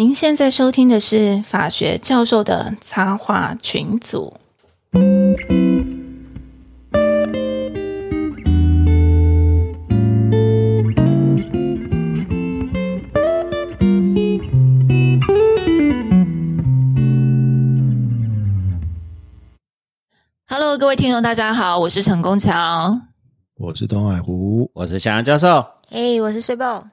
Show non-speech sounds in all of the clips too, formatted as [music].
您现在收听的是法学教授的插画群组。Hello，各位听众，大家好，我是陈功强。我是东海湖，我是小杨教授，嘿，我是水宝，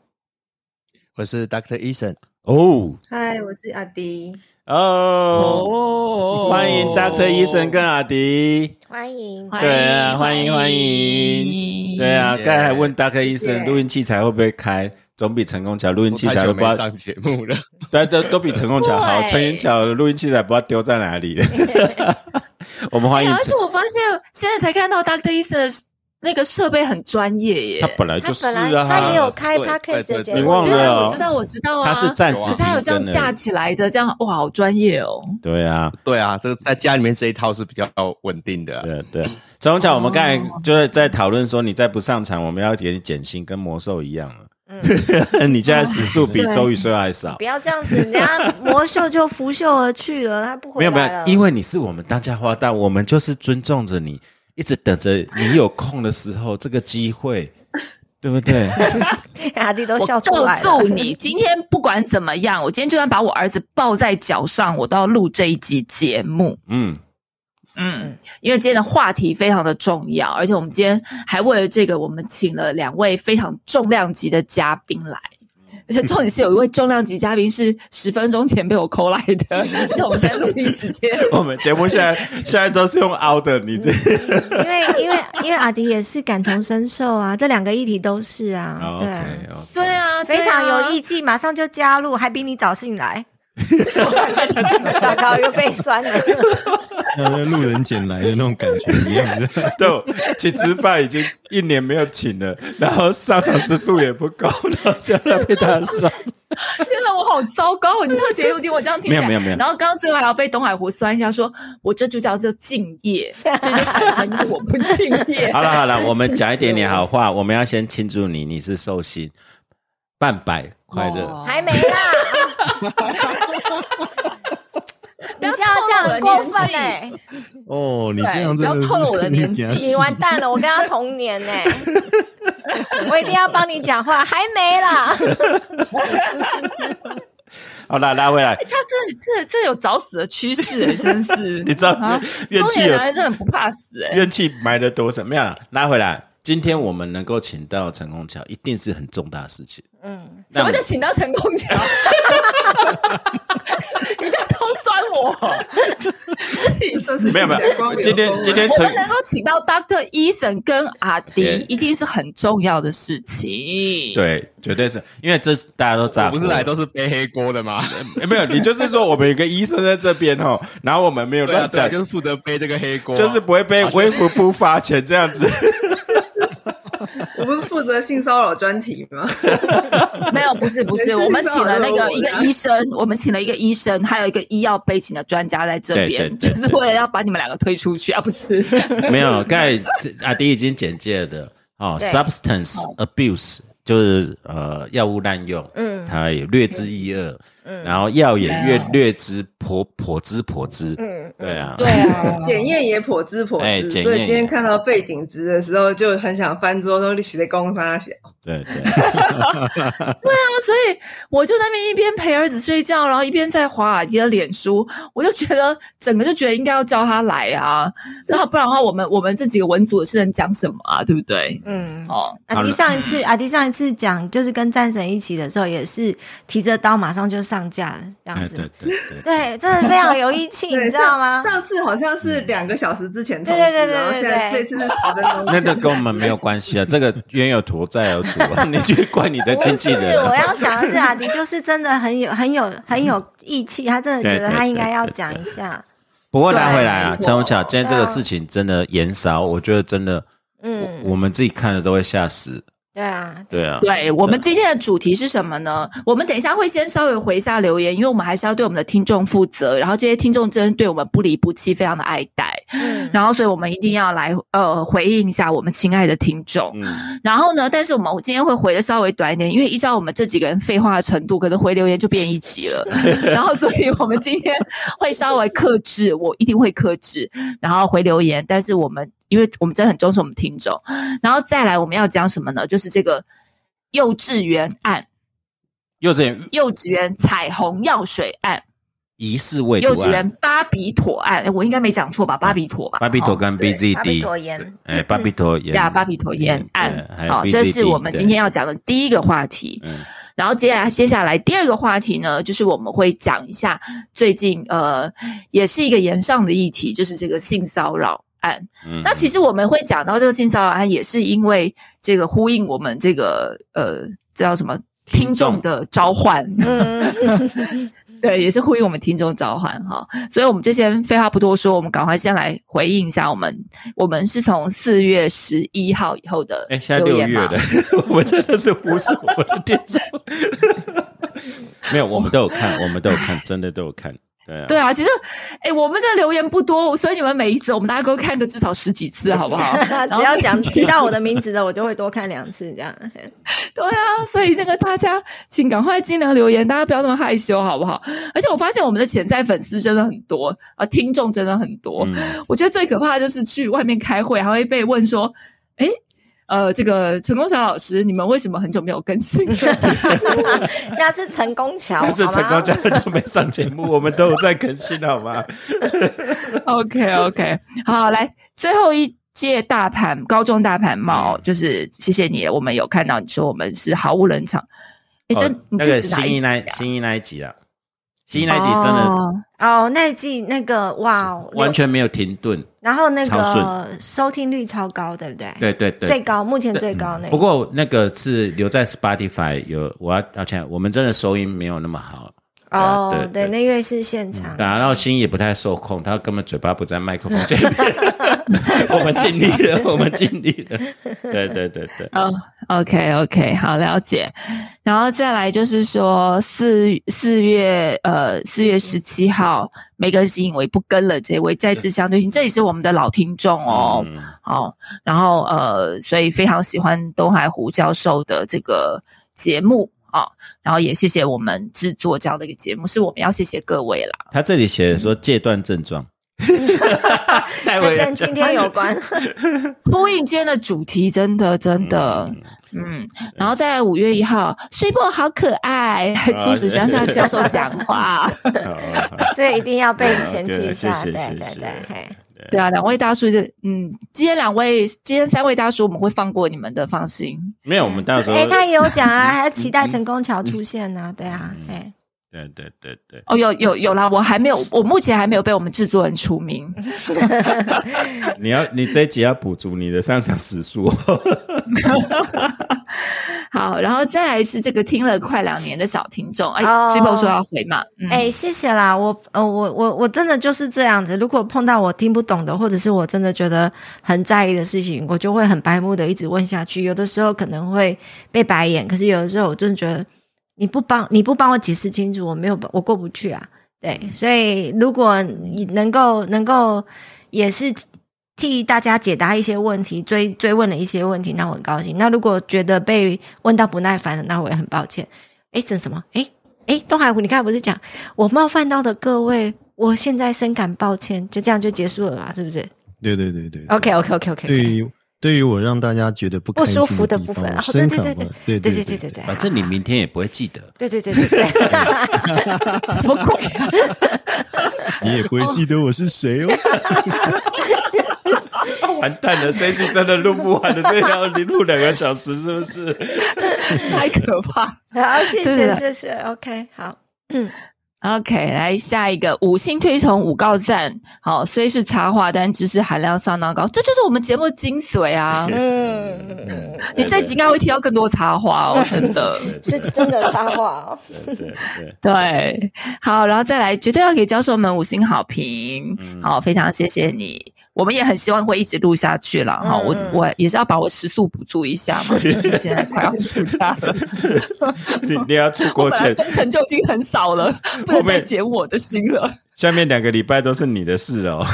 我是 Doctor Eason。哦。嗨，我是阿迪。哦，欢迎 Doctor Eason 跟阿迪，欢迎，对啊，欢迎欢迎，对啊，刚才还问 Doctor 谢 Eason 录音器材会不会开，总比成功桥录音器材都不知道，没上节目了，对，都都比成功桥好，对。陈云桥的录音器材不知道丢在哪里。[laughs] [laughs] 我们欢迎哎而且我发现现在才看到 Doctor Eason 的那个设备很专业耶。他本来就是啊，他也有开对 podcast 的对对节目，你忘了哦我知道，我知道啊。他是暂时可是他有这样架起来的，这样哇，好专业哦。对啊，对啊，这个在家里面这一套是比较稳定的啊、对对，陈宏强，我们刚才就是在讨论说，你再不上场，我们要给你减薪，跟魔兽一样了。[laughs] 你现在时速比周宇说还少 [laughs] 不，要这样子，人家魔兽就拂袖而去了，他不回 [laughs] 没有没。有，因为你是我们当家花旦，我们就是尊重着你，一直等着你有空的时候这个机会，[laughs] 对不对？[laughs] 阿弟都笑告出来了。诉你，今天不管怎么样，我今天就算把我儿子抱在脚上，我都要录这一集节目。嗯，嗯，因为今天的话题非常的重要，而且我们今天还为了这个，我们请了两位非常重量级的嘉宾来。而且重点是有一位重量级嘉宾是十分钟前被我扣来的，而且我们现在录音时间 [laughs] 我们节目现在现在都是用凹的，你这因为因为因为阿迪也是感同身受啊，这两个议题都是啊，哦对对啊，非常有意境，马上就加入，还比你早进来。[laughs] 糟糕，又被酸了。像那路人捡来的那种感觉一样的。对，去吃饭已经一年没有请了，然后上场时数也不够，然后现在被他酸。天哪，我好糟糕！你这个点有点我这样听起来没有没有没有然后刚刚最后还要被东海湖酸一下说，我这就叫做敬业，所以就产生就是我不敬业。[laughs] 好了好了，我们讲一点点好话，我们要先庆祝你，你是寿星，半百快乐。哦还没啦，[laughs] 你这样这样很过分哎、哦，你这样真的是不要透露我的年纪你完蛋了，我跟他同年呢、[laughs] 我一定要帮你讲话，还没啦。[laughs] 好啦，拉回来，他这这这有找死的趋势哎，真是。你知道啊怨气有中年男人真的很不怕死哎。怨气埋的多少？没有啦，拉回来。今天我们能够请到陈功桥，一定是很重大的事情。嗯，什么叫请到成功桥？[laughs] 你不要偷酸我！没有没有，今天今天我们能够请到 Doctor Eason 跟阿迪，一定是很重要的事情。，对，绝对是因为这是大家都炸不是来都是背黑锅的吗？诶没有，你就是说我们有个医生在这边哦，然后我们没有乱讲，就是负责背这个黑锅啊、就是不会被微服不发钱这样子。[laughs] 我不是负责性骚扰专题吗？[laughs] 没有，不是不是，[laughs] 我们请了那个一个医生，我们请了一个医生，还有一个医药背景的专家在这边，对对对就是为了要把你们两个推出去啊，不是？没有，刚才这阿迪已经简介了的哦，substance abuse 就是呃药物滥用，嗯，他也略知一二，嗯，然后药也略略知颇颇知颇知，嗯，对啊，对啊，检验也颇知颇知，哎所以今天看到背景值的时候，就很想翻桌说：“你写的公差小。对对，[laughs] 对啊，所以我就在那边一边陪儿子睡觉，然后一边在华尔街的脸书，我就觉得整个就觉得应该要叫他来啊，然后不然的话，我们我们这几个文组的是能讲什么啊，对不对？嗯，哦，阿迪上一次，阿迪上一次讲就是跟战神一起的时候，也是提着刀马上就上架了，这样子。哎对对对，对，真的非常有义气，[laughs] 你知道吗？上次好像是两个小时之前通知，对对对对然后现在对这次是十分钟。那个跟我们没有关系啊，这个冤有头债有主啊，[laughs] 你去怪你的经纪不是，人啊。我要讲的是阿迪，就是真的很有、很有、很有义气，他真的觉得他应该要讲一下。不过拉回来啊，陈宏巧，今天这个事情真的延烧，我觉得真的，嗯，我们自己看了都会吓死。对啊，对啊，对我们今天的主题是什么呢？我们等一下会先稍微回一下留言，因为我们还是要对我们的听众负责。然后这些听众真的对我们不离不弃，非常的爱戴。嗯，然后所以我们一定要来呃回应一下我们亲爱的听众。嗯，然后呢，但是我们今天会回的稍微短一点，因为依照我们这几个人废话的程度，可能回留言就变一集了。[laughs] 然后所以我们今天会稍微克制，我一定会克制，然后回留言。但是我们因为我们真的很重视我们听众，然后再来我们要讲什么呢？就是这个幼稚园案，幼稚园幼稚园彩虹药水案，疑似未幼稚园巴比妥案，我应该没讲错吧？巴比妥吧？哦巴比妥跟对巴比 BZD，妥盐，哎，巴比妥也 [laughs] 呀，巴比妥盐案好，这是我们今天要讲的第一个话题。嗯然后接下来接下来第二个话题呢，就是我们会讲一下最近呃，也是一个延上的议题，就是这个性骚扰案。嗯，那其实我们会讲到这个性骚扰案，也是因为这个呼应我们这个呃，这叫什么听众的召唤。嗯，[laughs] 对，也是呼应我们听众召唤哈，所以我们这些废话不多说，我们赶快先来回应一下我们，我们是从四月十一号以后的哎，现在六月的，[laughs] 我真的是忽视我的听众。[laughs] 没有，我们都有看，我们都有看，真的都有看。对啊，对啊，其实，哎，我们这留言不多，所以你们每一则我们大家都看个至少十几次，[laughs] 好不好？只要讲提到我的名字的，我就会多看两次这样。对啊，所以这个大家请赶快尽量留言，大家不要那么害羞，好不好？而且我发现我们的潜在粉丝真的很多啊，听众真的很多。嗯我觉得最可怕的就是去外面开会，还会被问说：“哎，呃，这个陈功桥老师，你们为什么很久没有更新？” [laughs] [laughs] 那是陈功桥，但是好吗成功桥就没上节目，我们都有在更新，好吗？[laughs] OK OK，好，来最后一届大盘高中大盘帽，就是谢谢你，我们有看到你说我们是毫无冷场。哎，这、哦那个新一那？新一那一集啊，新一那一集真的哦哦，那一季那个哇，完全没有停顿。然后那个收听率超高，对不对？对对对，最高，目前最高那个。不过那个是留在 Spotify 有，我要道歉，我们真的收音没有那么好。哦，对，对对那因为是现场然后心也不太受控，他根本嘴巴不在麦克风前面。[laughs] 我们尽力了，我们尽力了。[laughs] 对对对对，哦，OK OK，好了解。然后再来就是说四四月呃四月十七号没更新，我也不跟了这位在职相对性，这也是我们的老听众哦。嗯好，然后呃，所以非常喜欢东海湖教授的这个节目啊、然后也谢谢我们制作这样的一个节目，是我们要谢谢各位啦。他这里写说戒断症状，太跟会跟今天有 [laughs] 关。呼应今天的主题，真的真的，嗯，然后在五月一号，睡波好可爱，还阻止乡下教授讲话。[laughs] 这一定要被嫌弃一下，对对对对，啊，两位大叔，就嗯，今天两位，今天三位大叔，我们会放过你们的，放心。没有，我们到时候哎，他也有讲啊，[laughs] 还期待成功桥出现呢，对啊，哎，对对对对，哦，有有有啦，我还没有，我目前还没有被我们制作人除名。[laughs] [laughs] 你要你这一集要补足你的上场时数。好，然后再来是这个听了快两年的小听众，哎哦 s i b o 说要回嘛，嗯、哎，谢谢啦，我呃，我我我真的就是这样子。如果碰到我听不懂的，或者是我真的觉得很在意的事情，我就会很白目的一直问下去。有的时候可能会被白眼，可是有的时候我真的觉得你不帮你不帮我解释清楚，我没有我过不去啊。对，所以如果你能够能够也是替大家解答一些问题，追追问了一些问题，那我很高兴。那如果觉得被问到不耐烦了，那我也很抱歉。哎，这什么？哎哎，东海湖，你刚才不是讲我冒犯到的各位，我现在深感抱歉，就这样就结束了嘛？是不是对对对对。？OK OK OK OK。对于对于我让大家觉得不不舒服的部分哦对对对对对对对对对对，反正你明天也不会记得。对对对对对，[laughs] 什么鬼啊？[laughs] 你也不会记得我是谁哦。[laughs] [laughs] 完蛋了，这一期真的录不完了，这要录两个小时，是不是？[laughs] 太可怕。好，谢谢谢谢，OK，好，OK，来下一个五星推崇五告赞。好，虽是插画，但知识含量相当高，这就是我们节目的精髓啊！嗯，你这集应该会听到更多插画哦，真的。是真的插画哦，对对对，对，好，然后再来，绝对要给教授们五星好评。好，非常谢谢你。我们也很希望会一直录下去了哈。我我也是要把我时速补助一下嘛，[laughs] 毕竟现在快要暑假了，[laughs] 你你要出国前，[laughs] 分成就已经很少了，不能再减我的心了。下面两个礼拜都是你的事哦。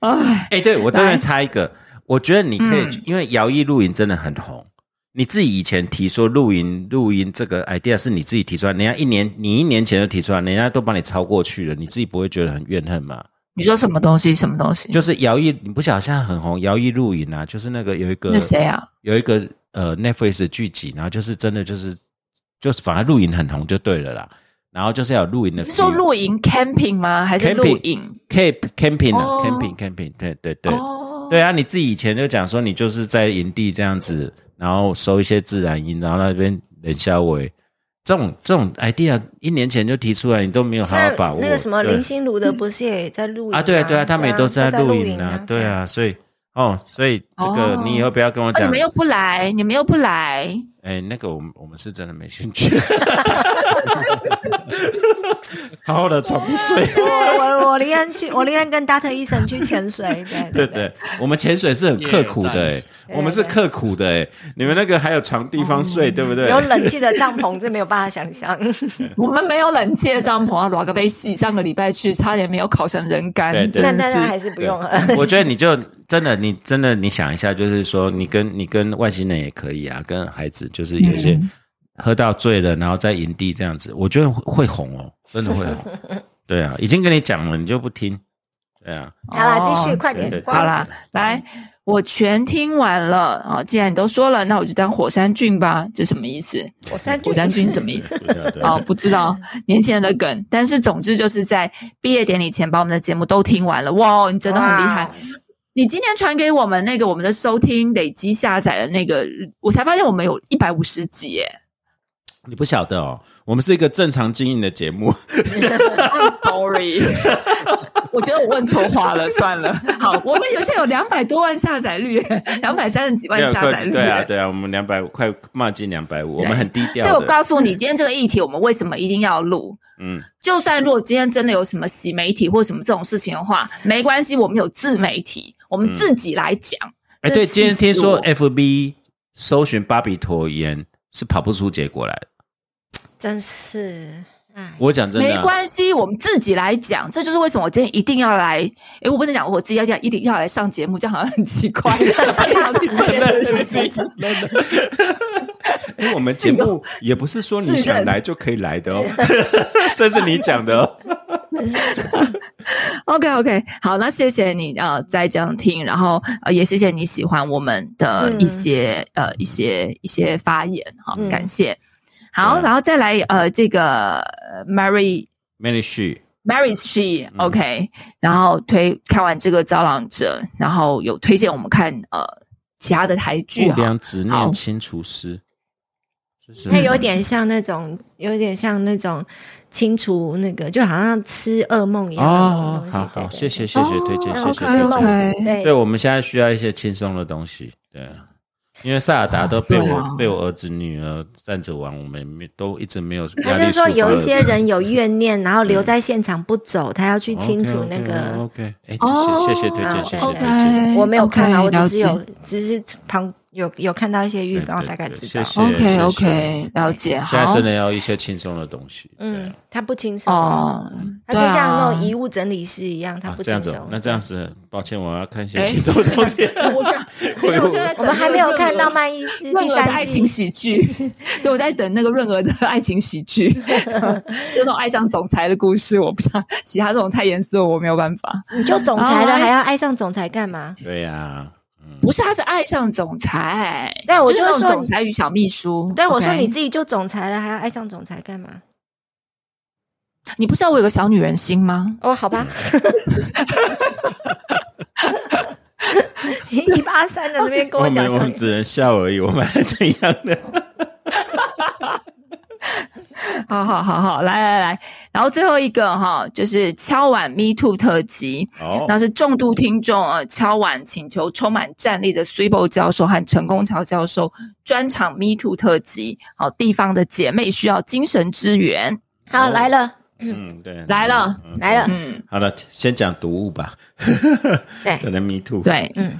唉，哎、对我这边插一个，我觉得你可以，嗯因为摇曳露营真的很红。你自己以前提说露营露营这个 idea 是你自己提出来，人家一年你一年前就提出来，人家都帮你超过去了，你自己不会觉得很怨恨吗？你说什么东西？什么东西？就是摇曳，你不晓得现在很红，摇曳露营啊，就是那个有一个那谁啊？有一个呃 Netflix 的剧集，然后就是真的就是就是反而露营很红就对了啦，然后就是要有露营的是说露营 camping 吗？还是露营？camp camping camping camping 对对对。哦，对啊，你自己以前就讲说你就是在营地这样子，然后收一些自然音，然后那边冷消尾，这种这种 idea 一年前就提出来，你都没有好好把握。那个什么林心如的，不是也在录影啊，对啊对啊，他们也都是在露营营啊，对。啊，所以哦，所以这个哦。你以后不要跟我讲。啊你们，又不来，你们又不来，哎，那个我们我们是真的没兴趣，好好的床睡。我我我宁愿去，我宁愿跟 Data 医生去潜水。对对对，我们潜水是很刻苦的我们是刻苦的哎、你们那个还有床地方睡，对不对？有冷气的帐篷，这没有办法想象。[laughs] 我们没有冷气的帐篷啊，裸个杯洗，上个礼拜去差点没有烤成人干，对对那真的是那那还是不用了。我觉得 [laughs] 你就真的，你真的，你想一下，就是说，你跟你跟外星人也可以啊，跟孩子，就是有些嗯喝到醉了，然后在营地这样子，我觉得会会红哦，真的会红。[laughs] 对啊，已经跟你讲了，你就不听。对啊，好啦，继续哦快对对点。好啦，来，我全听完了啊！既然你都说了，那我就当火山菌吧。这什么意思？火山火山菌什么意思？[laughs] 啊，不知道年轻人的梗，但是总之就是在毕业典礼前把我们的节目都听完了。哇，你真的很厉害！你今天传给我们那个我们的收听累积下载的那个，我才发现我们有一百五十集耶。你不晓得哦，我们是一个正常经营的节目。[laughs] I'm sorry，[laughs] 我觉得我问错话了，算了。好，我们有现在有两百多万下载率，两百三十几万下载率。对啊，[laughs] 对啊，我们两百快迈进两百五，我们很低调所以我。告诉你，今天这个议题，我们为什么一定要录？嗯，就算如果今天真的有什么洗媒体或什么这种事情的话，没关系，我们有自媒体，我们自己来讲。哎，对，今天听说 FB 搜寻芭比妥言是跑不出结果来的。真是，哎，我讲真的没啊，关系，我们自己来讲，这就是为什么我今天一定要来。诶，我不能讲我自己要讲，一定要来上节目，这样好像很奇怪。[laughs] 自己承认，你自己承认的。[laughs] 哎，我们节目也不是说你想来就可以来的哦，[laughs] 这是你讲的哦。[laughs] OK OK，好，那谢谢你呃在这样听，然后呃也谢谢你喜欢我们的一些、呃一些一些发言，好，嗯。感谢。好，然后再来呃这个呃 Mary Many she，Mary She OK，、然后推看完这个《招揽者》，然后有推荐我们看呃其他的台剧啊。不良执念。清除师，它有点像那种，有点像那种清除那个，就好像吃噩梦一样的东，西。哦好好，谢谢谢谢推荐，谢谢对对，我们现在需要一些轻松的东西，对啊，因为塞尔达都被我、啊被我儿子女儿站着玩，我们没都一直没有他就是说有一些人有怨念，然后留在现场不走，他要去清除那个。OK，哎，哦谢谢谢推荐，啊谢谢对推荐。我没有看啊我只是有，只是旁有有看到一些预告，大概知道。OK OK，了解。好，现在真的要一些轻松的东西，嗯，他不轻松，哦，他就像那种遗物整理师一样，他啊不轻松。那这样子，抱歉，我要看一些哎轻松的东西。[laughs] 我想，[laughs] 我现在我们还没有看《浪漫医师》第三季爱情，喜剧，[laughs] 对，我在等那个润儿的爱情喜剧，就那种爱上总裁的故事，我不想其他这种太严肃，我没有办法。你就总裁了，哦还要爱上总裁干嘛？对呀，不是，他是爱上总裁，对我就是说总裁与小秘书。对，我说你自己就总裁了，还要爱上总裁干嘛？你不知道我有个小女人心吗？哦，好吧。[laughs] 一八三的那边跟我讲我们只能笑而已，我们还怎样的？[laughs] 好好好好，来来来，然后最后一个哈，就是敲碗 Me Too 特辑，哦那是重度听众啊敲碗请求充满战力的 s u b o 教授和陈功桥教授专场 Me Too 特辑，好地方的姐妹需要精神支援。好来了，嗯，对，来了嗯来了。嗯，好了，先讲毒物吧。对。[laughs] 可能 Me Too。对，嗯，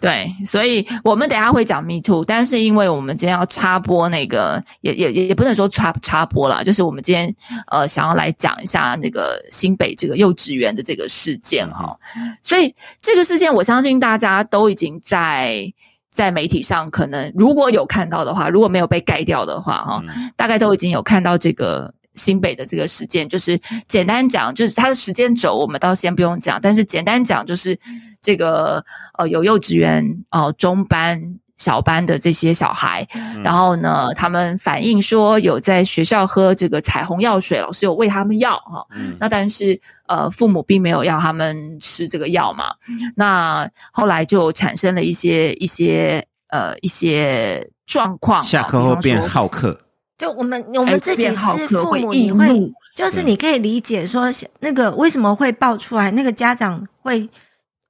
对，所以我们等一下会讲 Me Too，但是因为我们今天要插播那个，也也也也不能说插插播啦，就是我们今天呃想要来讲一下那个新北这个幼稚园的这个事件哈，所以这个事件我相信大家都已经在在媒体上可能如果有看到的话，如果没有被盖掉的话哈，嗯大概都已经有看到这个新北的这个事件，就是简单讲，就是它的时间轴我们倒先不用讲，但是简单讲就是这个呃有幼稚园呃中班。小班的这些小孩，然后呢，他们反映说有在学校喝这个彩虹药水，老师有喂他们药哈、嗯那但是呃，父母并没有要他们吃这个药嘛。那后来就产生了一些一些呃一些状况。下课后变好客，就我们我哎们自己是父母，你会就是你可以理解说那个为什么会爆出来，那个家长会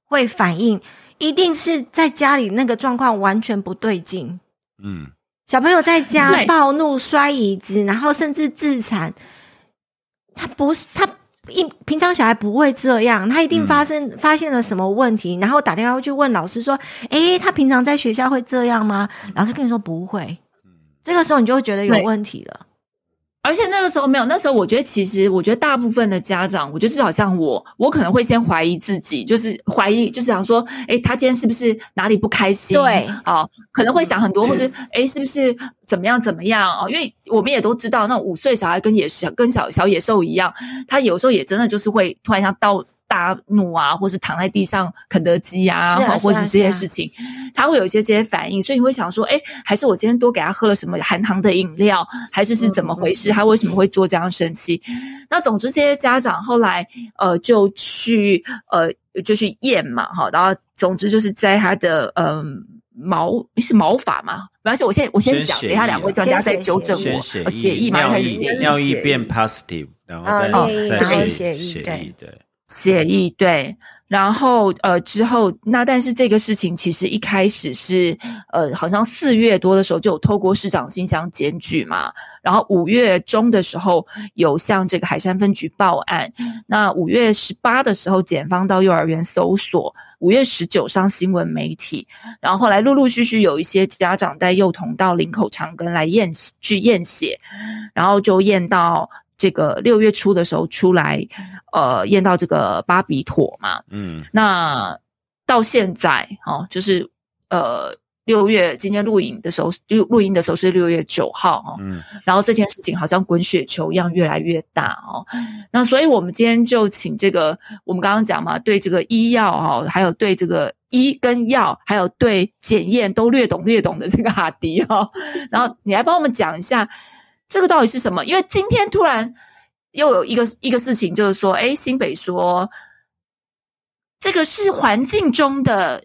会反应，一定是在家里那个状况完全不对劲。嗯，小朋友在家暴怒、摔椅子，然后甚至自残，他不是他一平常小孩不会这样，他一定嗯发生、发现了什么问题，然后打电话去问老师说：“诶，他平常在学校会这样吗？”老师跟你说不会，这个时候你就会觉得有问题了。而且那个时候没有，那时候我觉得其实，我觉得大部分的家长，我觉得至少像我，我可能会先怀疑自己，就是怀疑，就是想说，哎，他今天是不是哪里不开心？对哦，可能会想很多，或是哎，是不是怎么样怎么样哦？因为我们也都知道，那种五岁小孩跟野小跟小小野兽一样，他有时候也真的就是会突然像到大怒啊，或是躺在地上肯德基啊，是啊哦或是这些事情，他会有一些这些反应，所以你会想说，哎，还是我今天多给他喝了什么含糖的饮料，还是是怎么回事？他为什么会做这样生气？那总之，这些家长后来呃就去呃就去验嘛，哈，然后总之就是在他的嗯。毛是毛发嘛？没关系，我先我先讲，先血等一下两位专家再纠正我。先血呃血液嘛，尿液？尿液变 positive，然后再再血血液对对，协议对，然后呃之后那但是这个事情其实一开始是呃好像四月多的时候就有透过市长信箱检举嘛，然后五月中的时候有向这个海山分局报案，那五月十八的时候检方到幼儿园搜索，五月十九上新闻媒体，然后后来陆陆续续有一些家长带幼童到林口长庚来验去验血，然后就验到这个六月初的时候出来，呃，验到这个巴比妥嘛。嗯那到现在哦，就是呃六月今天录影的时候，录录音的时候是六月九号哦，嗯然后这件事情好像滚雪球一样越来越大哦。那所以我们今天就请这个我们刚刚讲嘛，对这个医药哦，还有对这个医跟药，还有对检验都略懂略懂的这个哈迪哦，然后你来帮我们讲一下这个到底是什么？因为今天突然又有一个一个事情，就是说，哎，新北说这个是环境中的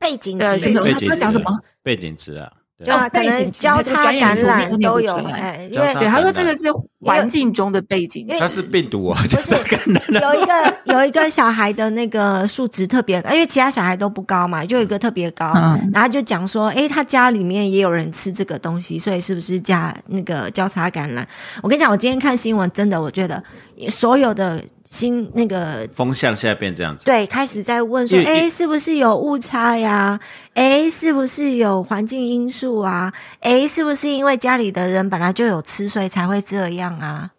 背景呃值什么他背景值他讲什么？背景值啊，对对啊，哦可能背景交叉感染都有，哎，因为对，他说这个是环境中的背景因为它是病毒啊，就不是是 [laughs] 感染了。有一个有一个小孩的那个数值特别，因为其他小孩都不高嘛，就有一个特别高，嗯然后就讲说，哎，他家里面也有人吃这个东西，所以是不是加那个交叉感染？我跟你讲，我今天看新闻，真的，我觉得所有的新那个风向现在变这样子，对，开始在问说，诶，是不是有误差呀？诶，是不是有环境因素啊？诶，是不是因为家里的人本来就有吃，所以才会这样啊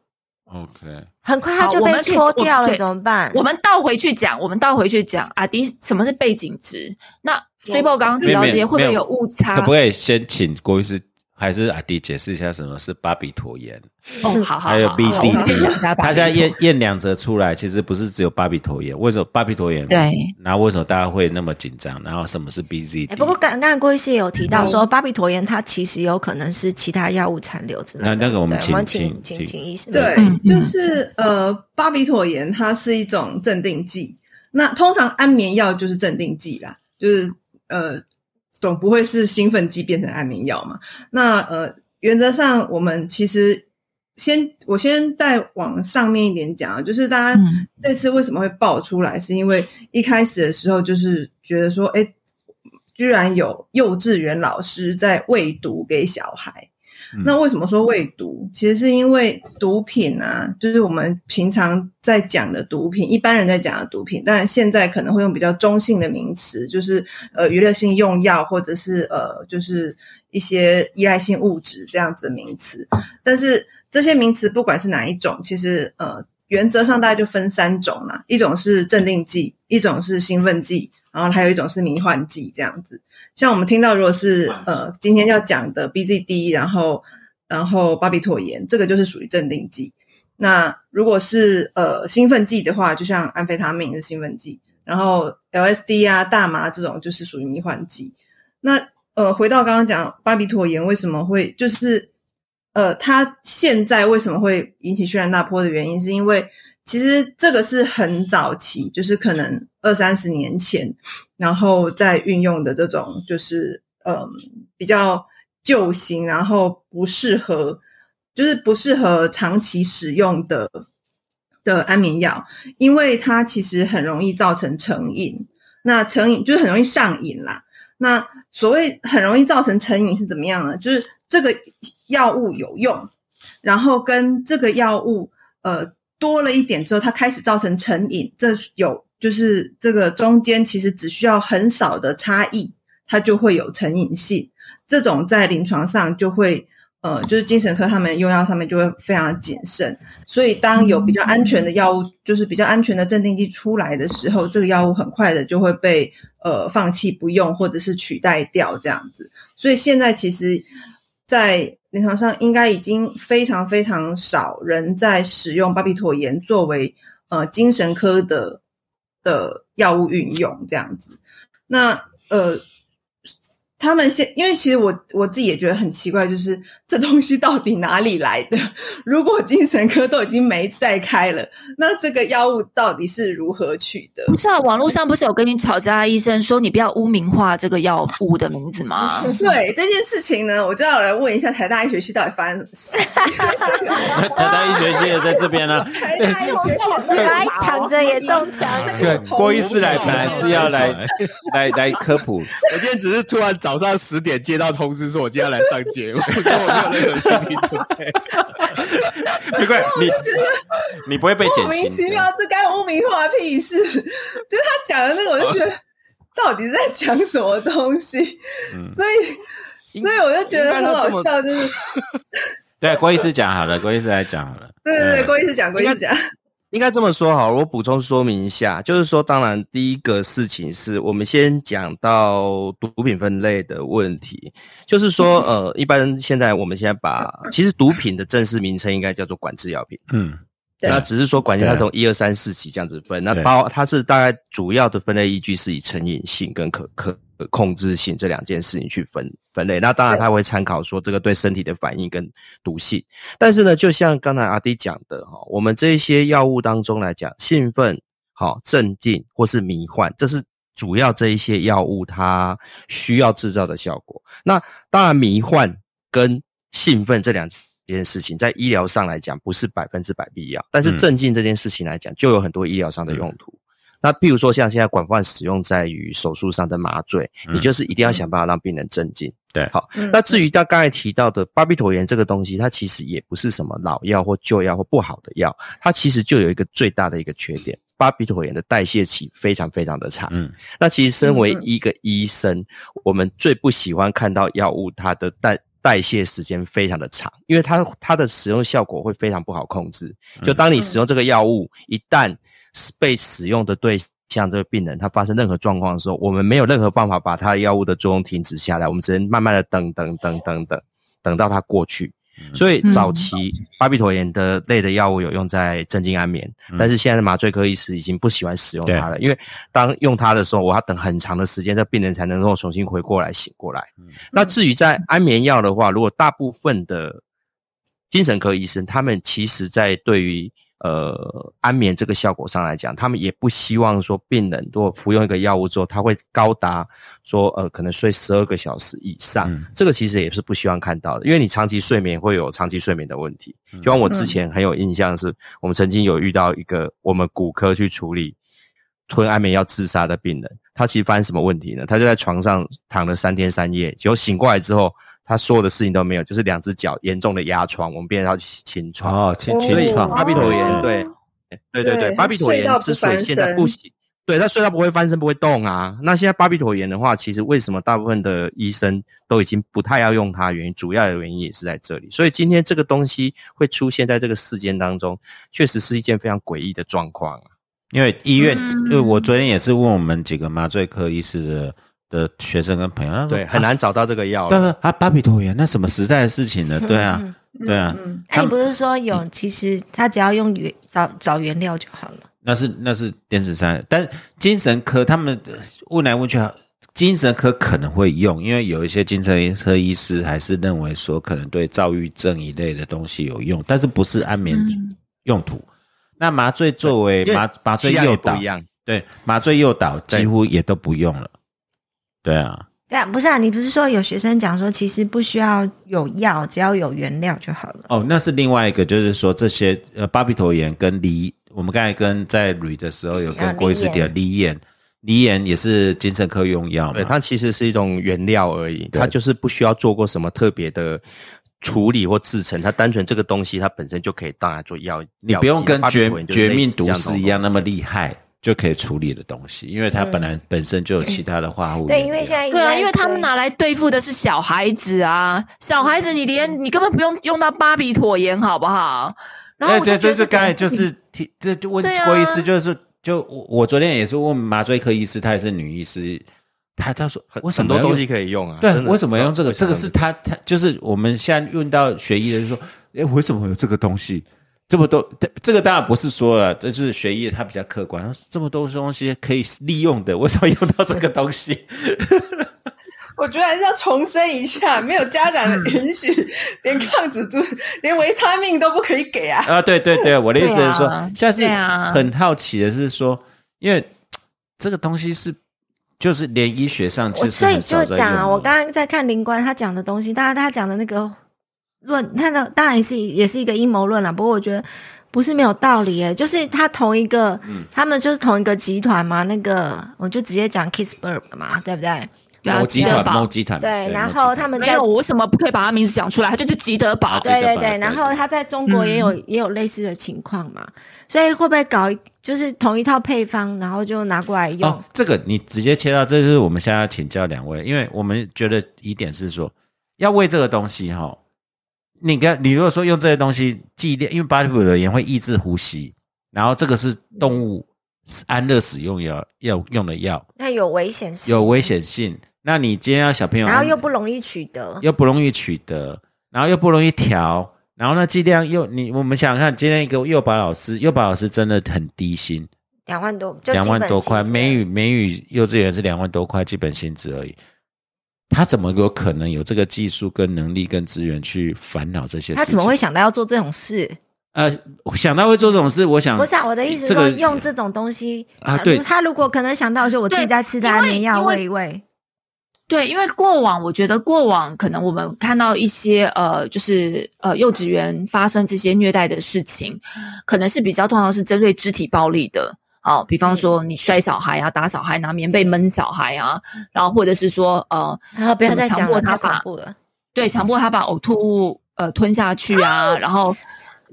？，OK，很快他就被戳掉了，怎么办？我们倒回去讲，我们倒回去讲阿迪什么是背景值？那所以我刚刚提到这些，会不会有有误差？可不可以先请郭律师还是阿弟解释一下什么是巴比妥盐，哦，好好，还有好好我们先讲一 BZD？下吧。他现在验验两则出来，其实不是只有巴比妥盐，为什么巴比妥盐？对，然后为什么大家会那么紧张？然后什么是 BZD？哎、不过刚刚刚郭医师也有提到说，巴比妥盐它其实有可能是其他药物残留之类的。那那个我们对请我们请请请请医师。对就是呃，巴比妥盐它是一种镇定剂。那通常安眠药就是镇定剂啦，就是呃，总不会是兴奋剂变成安眠药嘛。那呃，原则上我们其实先我先再往上面一点讲啊，就是大家嗯这次为什么会爆出来，是因为一开始的时候就是觉得说，哎，居然有幼稚园老师在喂毒给小孩。那为什么说未毒？其实是因为毒品啊，就是我们平常在讲的毒品，一般人在讲的毒品，当然现在可能会用比较中性的名词，就是呃娱乐性用药或者是呃就是一些依赖性物质这样子的名词。但是这些名词不管是哪一种，其实呃原则上大概就分三种啦，一种是镇定剂，一种是兴奋剂，然后还有一种是迷幻剂这样子。像我们听到，如果是呃今天要讲的 BZD，然后然后巴比妥盐，这个就是属于镇定剂。那如果是呃兴奋剂的话，就像安非他命是兴奋剂，然后 LSD 啊、大麻这种就是属于迷幻剂。那呃回到刚刚讲巴比妥盐为什么会就是呃它现在为什么会引起轩然大波的原因，是因为其实这个是很早期，就是可能二三十年前。然后再运用的这种就是嗯比较旧型，然后不适合就是不适合长期使用的的安眠药，因为它其实很容易造成成瘾。那成瘾就是很容易上瘾啦。那所谓很容易造成成瘾是怎么样呢？就是这个药物有用，然后跟这个药物呃多了一点之后，它开始造成成瘾，这有。就是这个中间其实只需要很少的差异，它就会有成瘾性。这种在临床上就会，呃，就是精神科他们用药上面就会非常谨慎。所以当有比较安全的药物，就是比较安全的镇定剂出来的时候，这个药物很快的就会被呃放弃不用，或者是取代掉这样子。所以现在其实，在临床上应该已经非常非常少人在使用巴比妥盐作为呃精神科的。的药物运用这样子，那呃。他们现，因为其实我我自己也觉得很奇怪，就是这东西到底哪里来的？[laughs] 如果精神科都已经没再开了，那这个药物到底是如何取得？不是啊，网络上不是有跟你吵架的医生说你不要污名化这个药物的名字吗？[laughs] 对这件事情呢，我就要来问一下台大医学系到底发生什么事？[laughs] 台大医学系也在这边呢，台大医学系来躺着也中枪。对，郭医师来本来是要来来来科普，我今天只是突然。早上十点接到通知，说我今天要来上节目，[laughs] 所以我没有任何心理准备。没关系，你你不会被减莫名其妙，这该污名化屁事？[laughs] 就是他讲的那个，我就觉得到底在讲什么东西？所以，所以我就觉得很好笑，就是 [laughs] 对郭医师讲好了，郭医师来讲好了。对对对，郭医师讲，郭医师讲。应该这么说好，我补充说明一下，就是说，当然第一个事情是我们先讲到毒品分类的问题，就是说，[laughs] 呃，一般现在我们现在把其实毒品的正式名称应该叫做管制药品，嗯，那只是说管制它从一二三四级这样子分，那包它是大概主要的分类依据是以成瘾性跟可可。控制性这两件事情去分分类，那当然他会参考说这个对身体的反应跟毒性。但是呢，就像刚才阿迪讲的哈，我们这些药物当中来讲，兴奋、好镇静或是迷幻，这是主要这一些药物它需要制造的效果。那当然，迷幻跟兴奋这两件事情在医疗上来讲不是百分之百必要，但是镇静这件事情来讲，就有很多医疗上的用途。那譬如说，像现在广泛使用在于手术上的麻醉，你就是一定要想办法让病人镇静。对，好。那至于他刚才提到的巴比妥盐这个东西，它其实也不是什么老药或旧药或不好的药，它其实就有一个最大的一个缺点，巴比妥盐的代谢期非常非常的长。嗯，那其实身为一个医生，我们最不喜欢看到药物它的代代谢时间非常的长，因为它它的使用效果会非常不好控制。就当你使用这个药物，一旦被使用的对象这个病人，他发生任何状况的时候，我们没有任何办法把他药物的作用停止下来，我们只能慢慢的等等等等等，等到他过去。所以早期巴比妥盐的类的药物有用在镇静安眠，但是现在的麻醉科医师已经不喜欢使用它了，因为当用它的时候，我要等很长的时间，这病人才能够重新回过来醒过来。那至于在安眠药的话，如果大部分的精神科医生，他们其实在对于呃，安眠这个效果上来讲，他们也不希望说病人如果服用一个药物之后，他会高达说呃可能睡十二个小时以上，这个其实也是不希望看到的，因为你长期睡眠会有长期睡眠的问题。就像我之前很有印象是，我们曾经有遇到一个我们骨科去处理吞安眠药自杀的病人，他其实发生什么问题呢？他就在床上躺了三天三夜，结果醒过来之后。他所有的事情都没有，就是两只脚严重的压疮，我们变成要清创。哦，清所以清创，巴比妥炎，对，对对对，巴比妥炎之所以现在不行，对，他睡到不会翻身，不会动啊。那现在巴比妥炎的话，其实为什么大部分的医生都已经不太要用它？原因主要的原因也是在这里。所以今天这个东西会出现在这个事件当中，确实是一件非常诡异的状况啊。因为医院，嗯因为我昨天也是问我们几个麻醉科医师的的学生跟朋友，对，很难找到这个药对了。不啊，巴比妥炎那什么时代的事情呢？对啊，对啊，嗯，[laughs] 那、你不是说有？其实他只要用原找找原料就好了。那是那是电视上，但精神科他们呃问来问去，精神科可能会用，因为有一些精神科医师还是认为说可能对躁郁症一类的东西有用，但是不是安眠用途。那麻醉作为麻麻醉诱导对麻醉诱导几乎也都不用了。对啊，对啊，不是啊，你不是说有学生讲说，其实不需要有药，只要有原料就好了。哦，那是另外一个，就是说这些呃巴比妥盐跟梨，我们刚才跟在捋的时候有跟啊郭医师提到梨盐，梨盐也是精神科用药对，它其实是一种原料而已，它就是不需要做过什么特别的处理或制成，它单纯这个东西它本身就可以当来做药。你不用跟绝绝命毒师一样那么厉害就可以处理的东西，因为它本来本身就有其他的化合物原对，因为现在对啊，因为他们拿来对付的是小孩子啊，小孩子你连你根本不用用到巴比妥盐，好不好？然后哎，对，我就觉得这是刚才就是提，这就问郭医师，就是就我我昨天也是问麻醉科医师，她也是女医师，她她说很为什多东西可以用啊。对为什么要用这个？这个是他他就是我们现在用到学医的，就说，哎，为什么会有这个东西？这么多，这个当然不是说了，这就是学医的他比较客观。这么多东西可以利用的，为什么用到这个东西？[laughs] 我觉得还是要重申一下，没有家长的允许，连抗紫珠、连维他命都不可以给啊！啊，对对对，我的意思是说，对啊现在是对啊很好奇的是说，因为这个东西是就是连医学上其实所以就讲啊，用我刚刚在看林官他讲的东西，当然他讲的那个论，他的当然是也是一个阴谋论啦。不过我觉得不是没有道理诶，就是他同一个，嗯他们就是同一个集团嘛。那个我就直接讲 Kissberg 嘛，对不对？集团集团对，然后他们在没有，我为什么不可以把他名字讲出来？他就是吉德堡。对对对，对对然后他在中国也有、也有类似的情况嘛，所以会不会搞一就是同一套配方，然后就拿过来用？哦，这个你直接切到，这就是我们现在要请教两位，因为我们觉得疑点是说，要为这个东西哈，你跟你如果说用这些东西剂量，因为巴比妥盐会抑制呼吸，然后这个是动物是安乐使用药要用的药，那有危险性，有危，险性。那你今天要小朋友，然后又不容易取得。又不容易取得，然后又不容易调，然后呢剂量又你我们想想看，今天一个幼保老师，幼保老师真的很低薪，两万多，两万多块，美语美语幼稚园是两万多块基本薪资而已。他怎么有可能有这个技术、跟能力、跟资源去烦恼这些事情？他怎么会想到要做这种事？呃想到会做这种事？我想不是啊，我的意思是说用这种东西啊对他如果可能想到，说我自己在吃的安眠药喂一喂，对，因为过往我觉得过往可能我们看到一些呃，就是呃幼稚园发生这些虐待的事情，可能是比较通常是针对肢体暴力的。好，比方说你摔小孩啊，打小孩，拿棉被闷小孩啊，然后或者是说呃，不要再强迫他了。对，强迫他把呕吐物呃吞下去啊，然后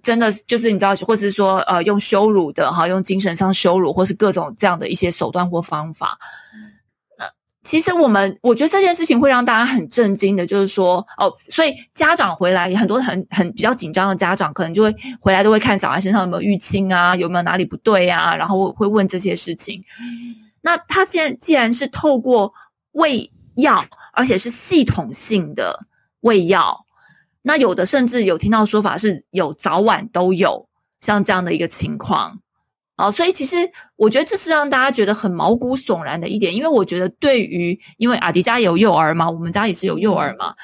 真的就是你知道，或是说呃用羞辱的哈，用精神上羞辱，或是各种这样的一些手段或方法。呃，其实我们我觉得这件事情会让大家很震惊的，就是说哦，所以家长回来很多很很比较紧张的家长，可能就会回来都会看小孩身上有没有淤青啊，有没有哪里不对啊，然后会问这些事情。那他现在既然是透过喂药，而且是系统性的喂药，那有的甚至有听到说法是有早晚都有像这样的一个情况。哦，所以其实我觉得这是让大家觉得很毛骨悚然的一点，因为我觉得对于因为阿迪家也有幼儿嘛，我们家也是有幼儿嘛，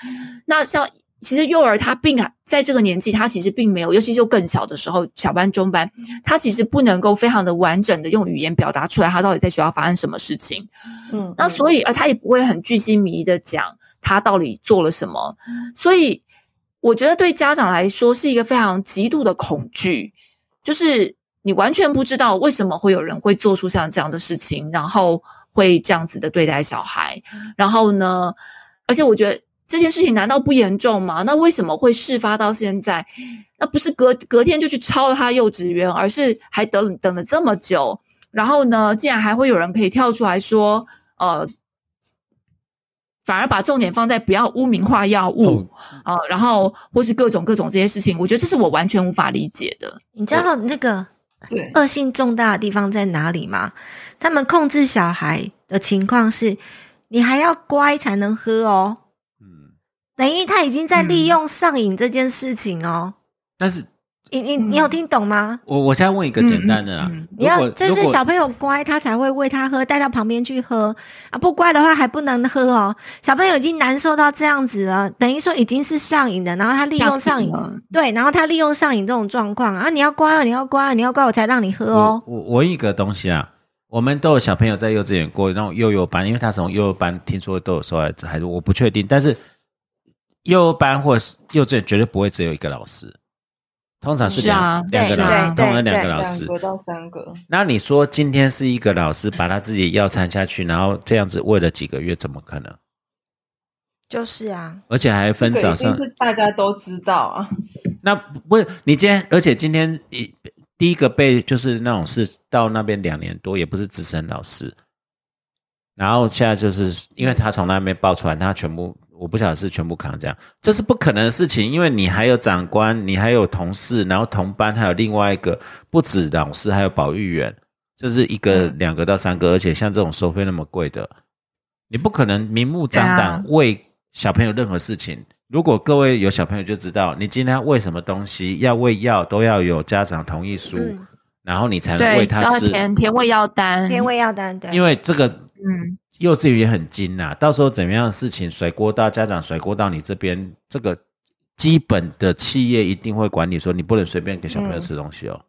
那像其实幼儿他并在这个年纪，他其实并没有，尤其就更小的时候，小班、中班，他其实不能够非常的完整的用语言表达出来，他到底在学校发生什么事情。嗯，那所以，呃，他也不会很巨细靡遗的讲他到底做了什么，所以我觉得对家长来说是一个非常极度的恐惧，就是你完全不知道为什么会有人会做出像这样的事情，然后会这样子的对待小孩，然后呢，而且我觉得这件事情难道不严重吗？那为什么会事发到现在？那不是隔隔天就去抄了他幼稚园，而是还等等了这么久，然后呢，竟然还会有人可以跳出来说，呃，反而把重点放在不要污名化药物啊、然后或是各种各种这些事情，我觉得这是我完全无法理解的。你知道那个对，恶性重大的地方在哪里吗？他们控制小孩的情况是，你还要乖才能喝哦，嗯，等于他已经在利用上瘾这件事情哦。但是你你你有听懂吗？我我现在问一个简单的啊嗯嗯嗯，你要就是小朋友乖，他才会喂他喝，带到旁边去喝啊。不乖的话还不能喝哦。小朋友已经难受到这样子了，等于说已经是上瘾的，然后他利用上瘾对，然后他利用上瘾这种状况啊，你要乖哦，你要乖哦，你要乖，我才让你喝哦。我我我问一个东西啊，我们都有小朋友在幼稚园过那种幼幼班，因为他从幼幼班听说都有受害者，还是我不确定，但是幼幼班或是幼稚园绝对不会只有一个老师，通常是两、两个老师，通常两个老师。个到三个，那你说今天是一个老师把他自己的药掺下去，然后这样子喂了几个月，怎么可能？就是啊，而且还分早上这个，是大家都知道啊。那不是你今天，而且今天一第一个被就是那种是到那边两年多，也不是资深老师，然后现在就是因为他从那边爆出来，他全部我不晓得是全部扛这样，这是不可能的事情，因为你还有长官，你还有同事，然后同班还有另外一个不止老师，还有保育员，这是一个、两个到三个，而且像这种收费那么贵的，你不可能明目张胆为小朋友任何事情。如果各位有小朋友就知道，你今天要喂什么东西，要喂药都要有家长同意书，嗯。然后你才能，喂他吃。要填填喂药单，填喂药单对，因为这个嗯，幼稚园也很精呐、到时候怎么样的事情甩锅到家长甩锅到你这边，这个基本的企业一定会管你说你不能随便给小朋友吃东西哦。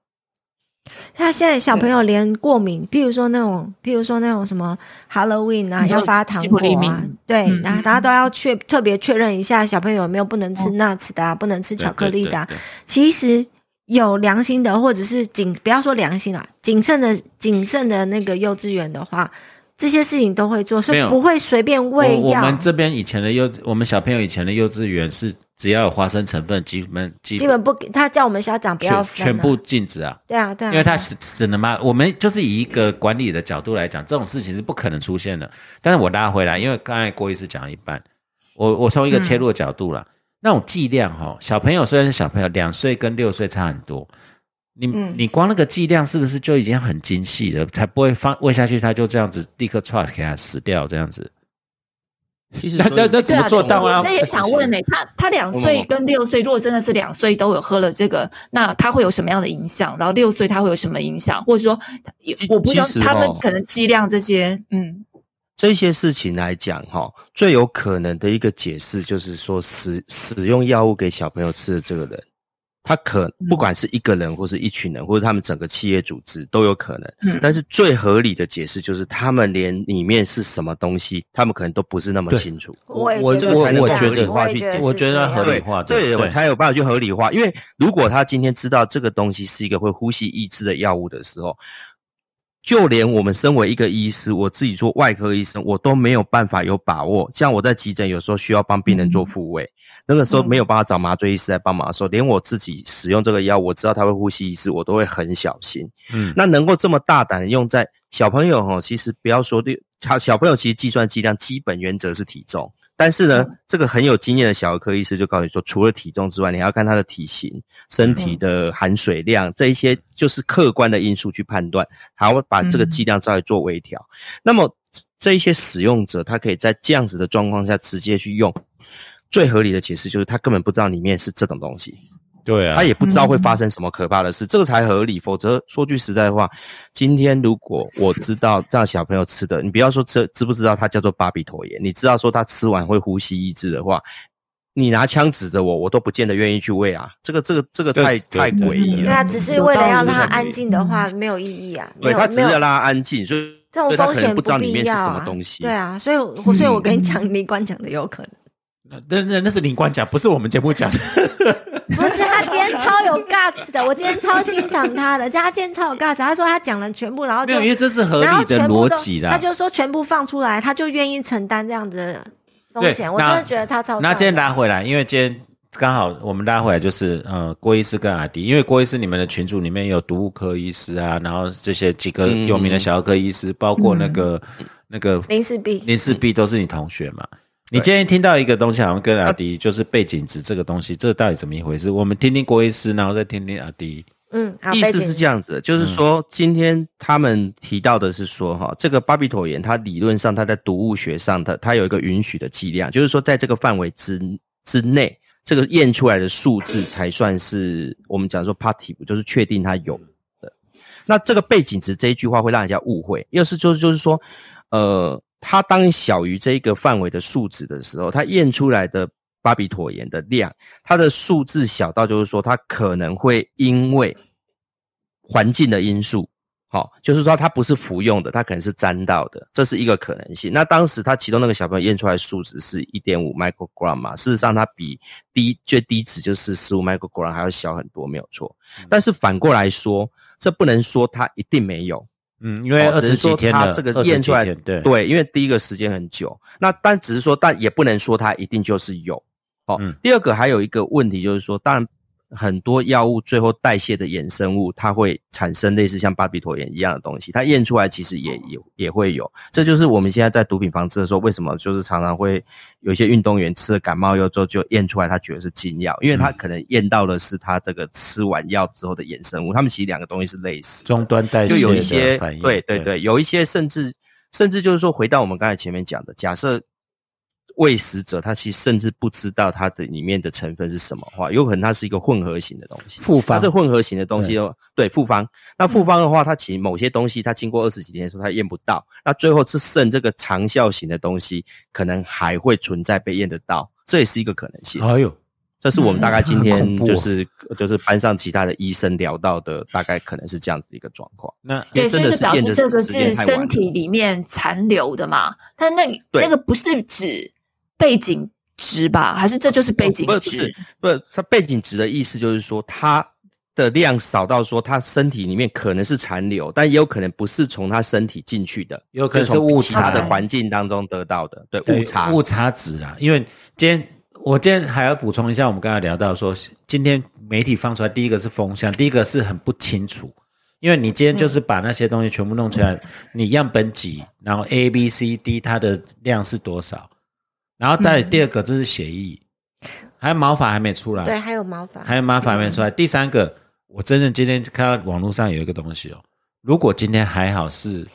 他现在小朋友连过敏，譬如说那种，譬如说那种什么 Halloween 啊，要发糖果啊敏，对，嗯然后大家都要确特别确认一下小朋友有没有不能吃哦。nuts 的、啊，不能吃巧克力的啊、对对对。其实有良心的，或者是谨不要说良心啦，谨慎的谨慎的那个幼稚园的话，这些事情都会做，所以不会随便喂药。我我们这边以前的幼，我们小朋友以前的幼稚园是只要有花生成分，基本基基本不给，他叫我们家长不要、啊，全全部禁止啊。对啊对啊，因为他对啊死死了嘛，我们就是以一个管理的角度来讲，这种事情是不可能出现的。但是我拉回来，因为刚才郭医师讲一半，我我从一个切入的角度啦，那种剂量哈，小朋友虽然是小朋友，两岁跟六岁差很多，你、嗯你光那个剂量是不是就已经很精细了，才不会放喂下去，他就这样子立刻 try 给他死掉这样子？那其实所以那那怎么做到啊？我那也想问呢、他他两岁跟六岁，如果真的是两岁都有喝了这个，那他会有什么样的影响？然后六岁他会有什么影响？或者说，我不知道他们哦可能剂量这些，嗯，这些事情来讲，哈，最有可能的一个解释就是说，使使用药物给小朋友吃的这个人，他可嗯不管是一个人，或是一群人，或者他们整个企业组织都有可能。嗯但是最合理的解释就是，他们连里面是什么东西，他们可能都不是那么清楚。我我我我觉得我也觉得是我觉得合理化对，对我才有办法去合理化。因为如果他今天知道这个东西是一个会呼吸抑制的药物的时候，就连我们身为一个医师，我自己做外科医生，我都没有办法有把握。像我在急诊有时候需要帮病人做复位，那个时候没有办法找麻醉医师来帮忙的时候，连我自己使用这个药，我知道他会呼吸医师，我都会很小心。嗯，那能够这么大胆用在小朋友哈，其实不要说对小小朋友，其实计算剂量基本原则是体重，但是呢，这个很有经验的小儿科医师就告诉你说，除了体重之外，你还要看他的体型、身体的含水量这一些，就是客观的因素去判断，还会把这个剂量稍微做微调。那么这一些使用者，他可以在这样子的状况下直接去用。最合理的解释就是他根本不知道里面是这种东西，对啊，他也不知道会发生什么可怕的事，这个才合理。否则说句实在话，今天如果我知道让小朋友吃的，你不要说知知不知道它叫做巴比妥盐，你知道说他吃完会呼吸抑制的话，你拿枪指着我，我都不见得愿意去喂啊。这个这个这个太太诡异了。对啊，只是为了要让他安静的话，没有意义啊。没对有他只是要让他安静，所以这种风险可能不知道里必面是什么东西。对啊，所以我所以我跟你讲，[laughs] 李官讲的有可能。那那那是林官讲，不是我们节目讲的。[laughs] 不是他今天超有 guts 的，我今天超欣赏他的，加他今天超有 guts。他说他讲了全部，然后就没有，因为这是合理的逻辑啦。他就说全部放出来，他就愿意承担这样子的风险，我真的觉得他超的。那今天拉回来，因为今天刚好我们拉回来就是呃郭医师跟阿迪，因为郭医师你们的群组里面有毒物科医师啊，然后这些几个有名的小儿科医师，包括那个、那个林世璧，林世璧都是你同学嘛。你今天听到一个东西，好像跟阿迪就是背景值这个东西，这到底怎么一回事？我们听听郭医师，然后再听听阿迪。嗯，意思是这，样子，就是说，今天他们提到的是说，哈，这个巴比妥盐，它理论上它在毒物学上，它它有一个允许的剂量，就是说，在这个范围之之内，这个验出来的数字才算是我们讲说 positive，就是确定它有的。那这个背景值这一句话会让人家误会，又是就是就是说，呃，它当小于这一个范围的数值的时候，它验出来的巴比妥盐的量，它的数字小到就是说，它可能会因为环境的因素，好、就是说它不是服用的，它可能是沾到的，这是一个可能性。那当时他其中那个小朋友验出来的数值是一点五 microgram 嘛，事实上它比低最低值就是十五 microgram 还要小很多，没有错。但是反过来说，这不能说它一定没有，嗯，因为哦二十几只是说天了，它这个验出来对。对，因为第一个时间很久，那但只是说，但也不能说它一定就是有。哦，嗯。第二个还有一个问题就是说，当然很多药物最后代谢的衍生物，它会产生类似像巴比妥盐一样的东西，它验出来其实也也也会有。这就是我们现在在毒品防治的时候，为什么就是常常会有一些运动员吃了感冒药之后就验出来他觉得是禁药，因为他可能验到的是他这个吃完药之后的衍生物，他们其实两个东西是类似。终端代谢就有一些，对对对，有一些甚至甚至就是说，回到我们刚才前面讲的，假设喂食者他其实甚至不知道它的里面的成分是什么话，有可能它是一个混合型的东西。复方它这混合型的东西哦，对复方。那复方的话，它其实某些东西它经过二十几天的时候，它验不到，那最后是剩这个长效型的东西，可能还会存在被验得到，这也是一个可能性。哎呦，这是我们大概今嗯天就是、就是班上其他的医生聊到的，大概可能是这样子的一个状况。那因为对，就表真的是验的示这个是身体里面残留的嘛？但那对那个不是指背景值吧？还是这就是背景值不是值？不是，它背景值的意思就是说，它的量少到说，它身体里面可能是残留，但也有可能不是从它身体进去的，有可能是误差的环境当中得到的，对对误差。误差值啊，因为今天我今天还要补充一下，我们刚才聊到说，今天媒体放出来，第一个是风向，第一个是很不清楚，因为你今天就是把那些东西全部弄出来，你样本几，然后 A、B、C、D 它的量是多少，然后再第二个这是血议，还有毛发还没出来，对，还有毛发，还有毛发还没出来。第三个，我真的今天看到网络上有一个东西哦，如果今天还好是，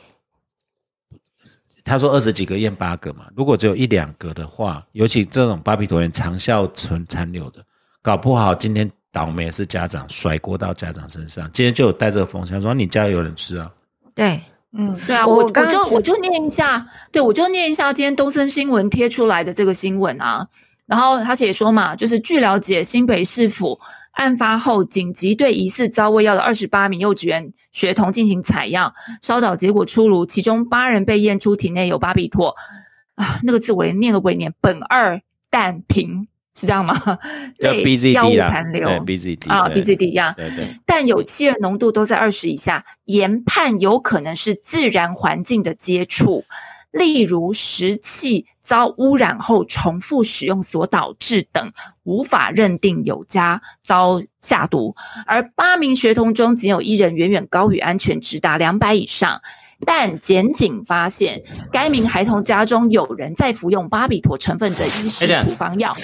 他说二十几个验八个嘛，如果只有一两个的话，尤其这种巴比妥盐长效存残留的，搞不好今天倒霉的是家长甩锅到家长身上。今天就有带这个风向说你家有人吃啊，对，嗯，对啊，我我我就刚刚觉我就念一下，对我就念一下今天东森新闻贴出来的这个新闻啊。然后他写说嘛，就是据了解，新北市府案发后紧急对疑似遭喂药的二十八名幼稚园学童进行采样，稍早结果出炉，其中八人被验出体内有巴比妥。啊，那个字我连念都不会念，苯二氮平是这样吗？[laughs] 叫对 BZD 药物残留对 BZD 啊，BZD 呀，对对，但有七人浓度都在二十以下，研判有可能是自然环境的接触，例如食器遭污染后重复使用所导致等，无法认定有加遭下毒。而八名学童中，仅有一人远远高于安全值，达两百以上。但检警发现，该名孩童家中有人在服用巴比妥成分的医师处方药，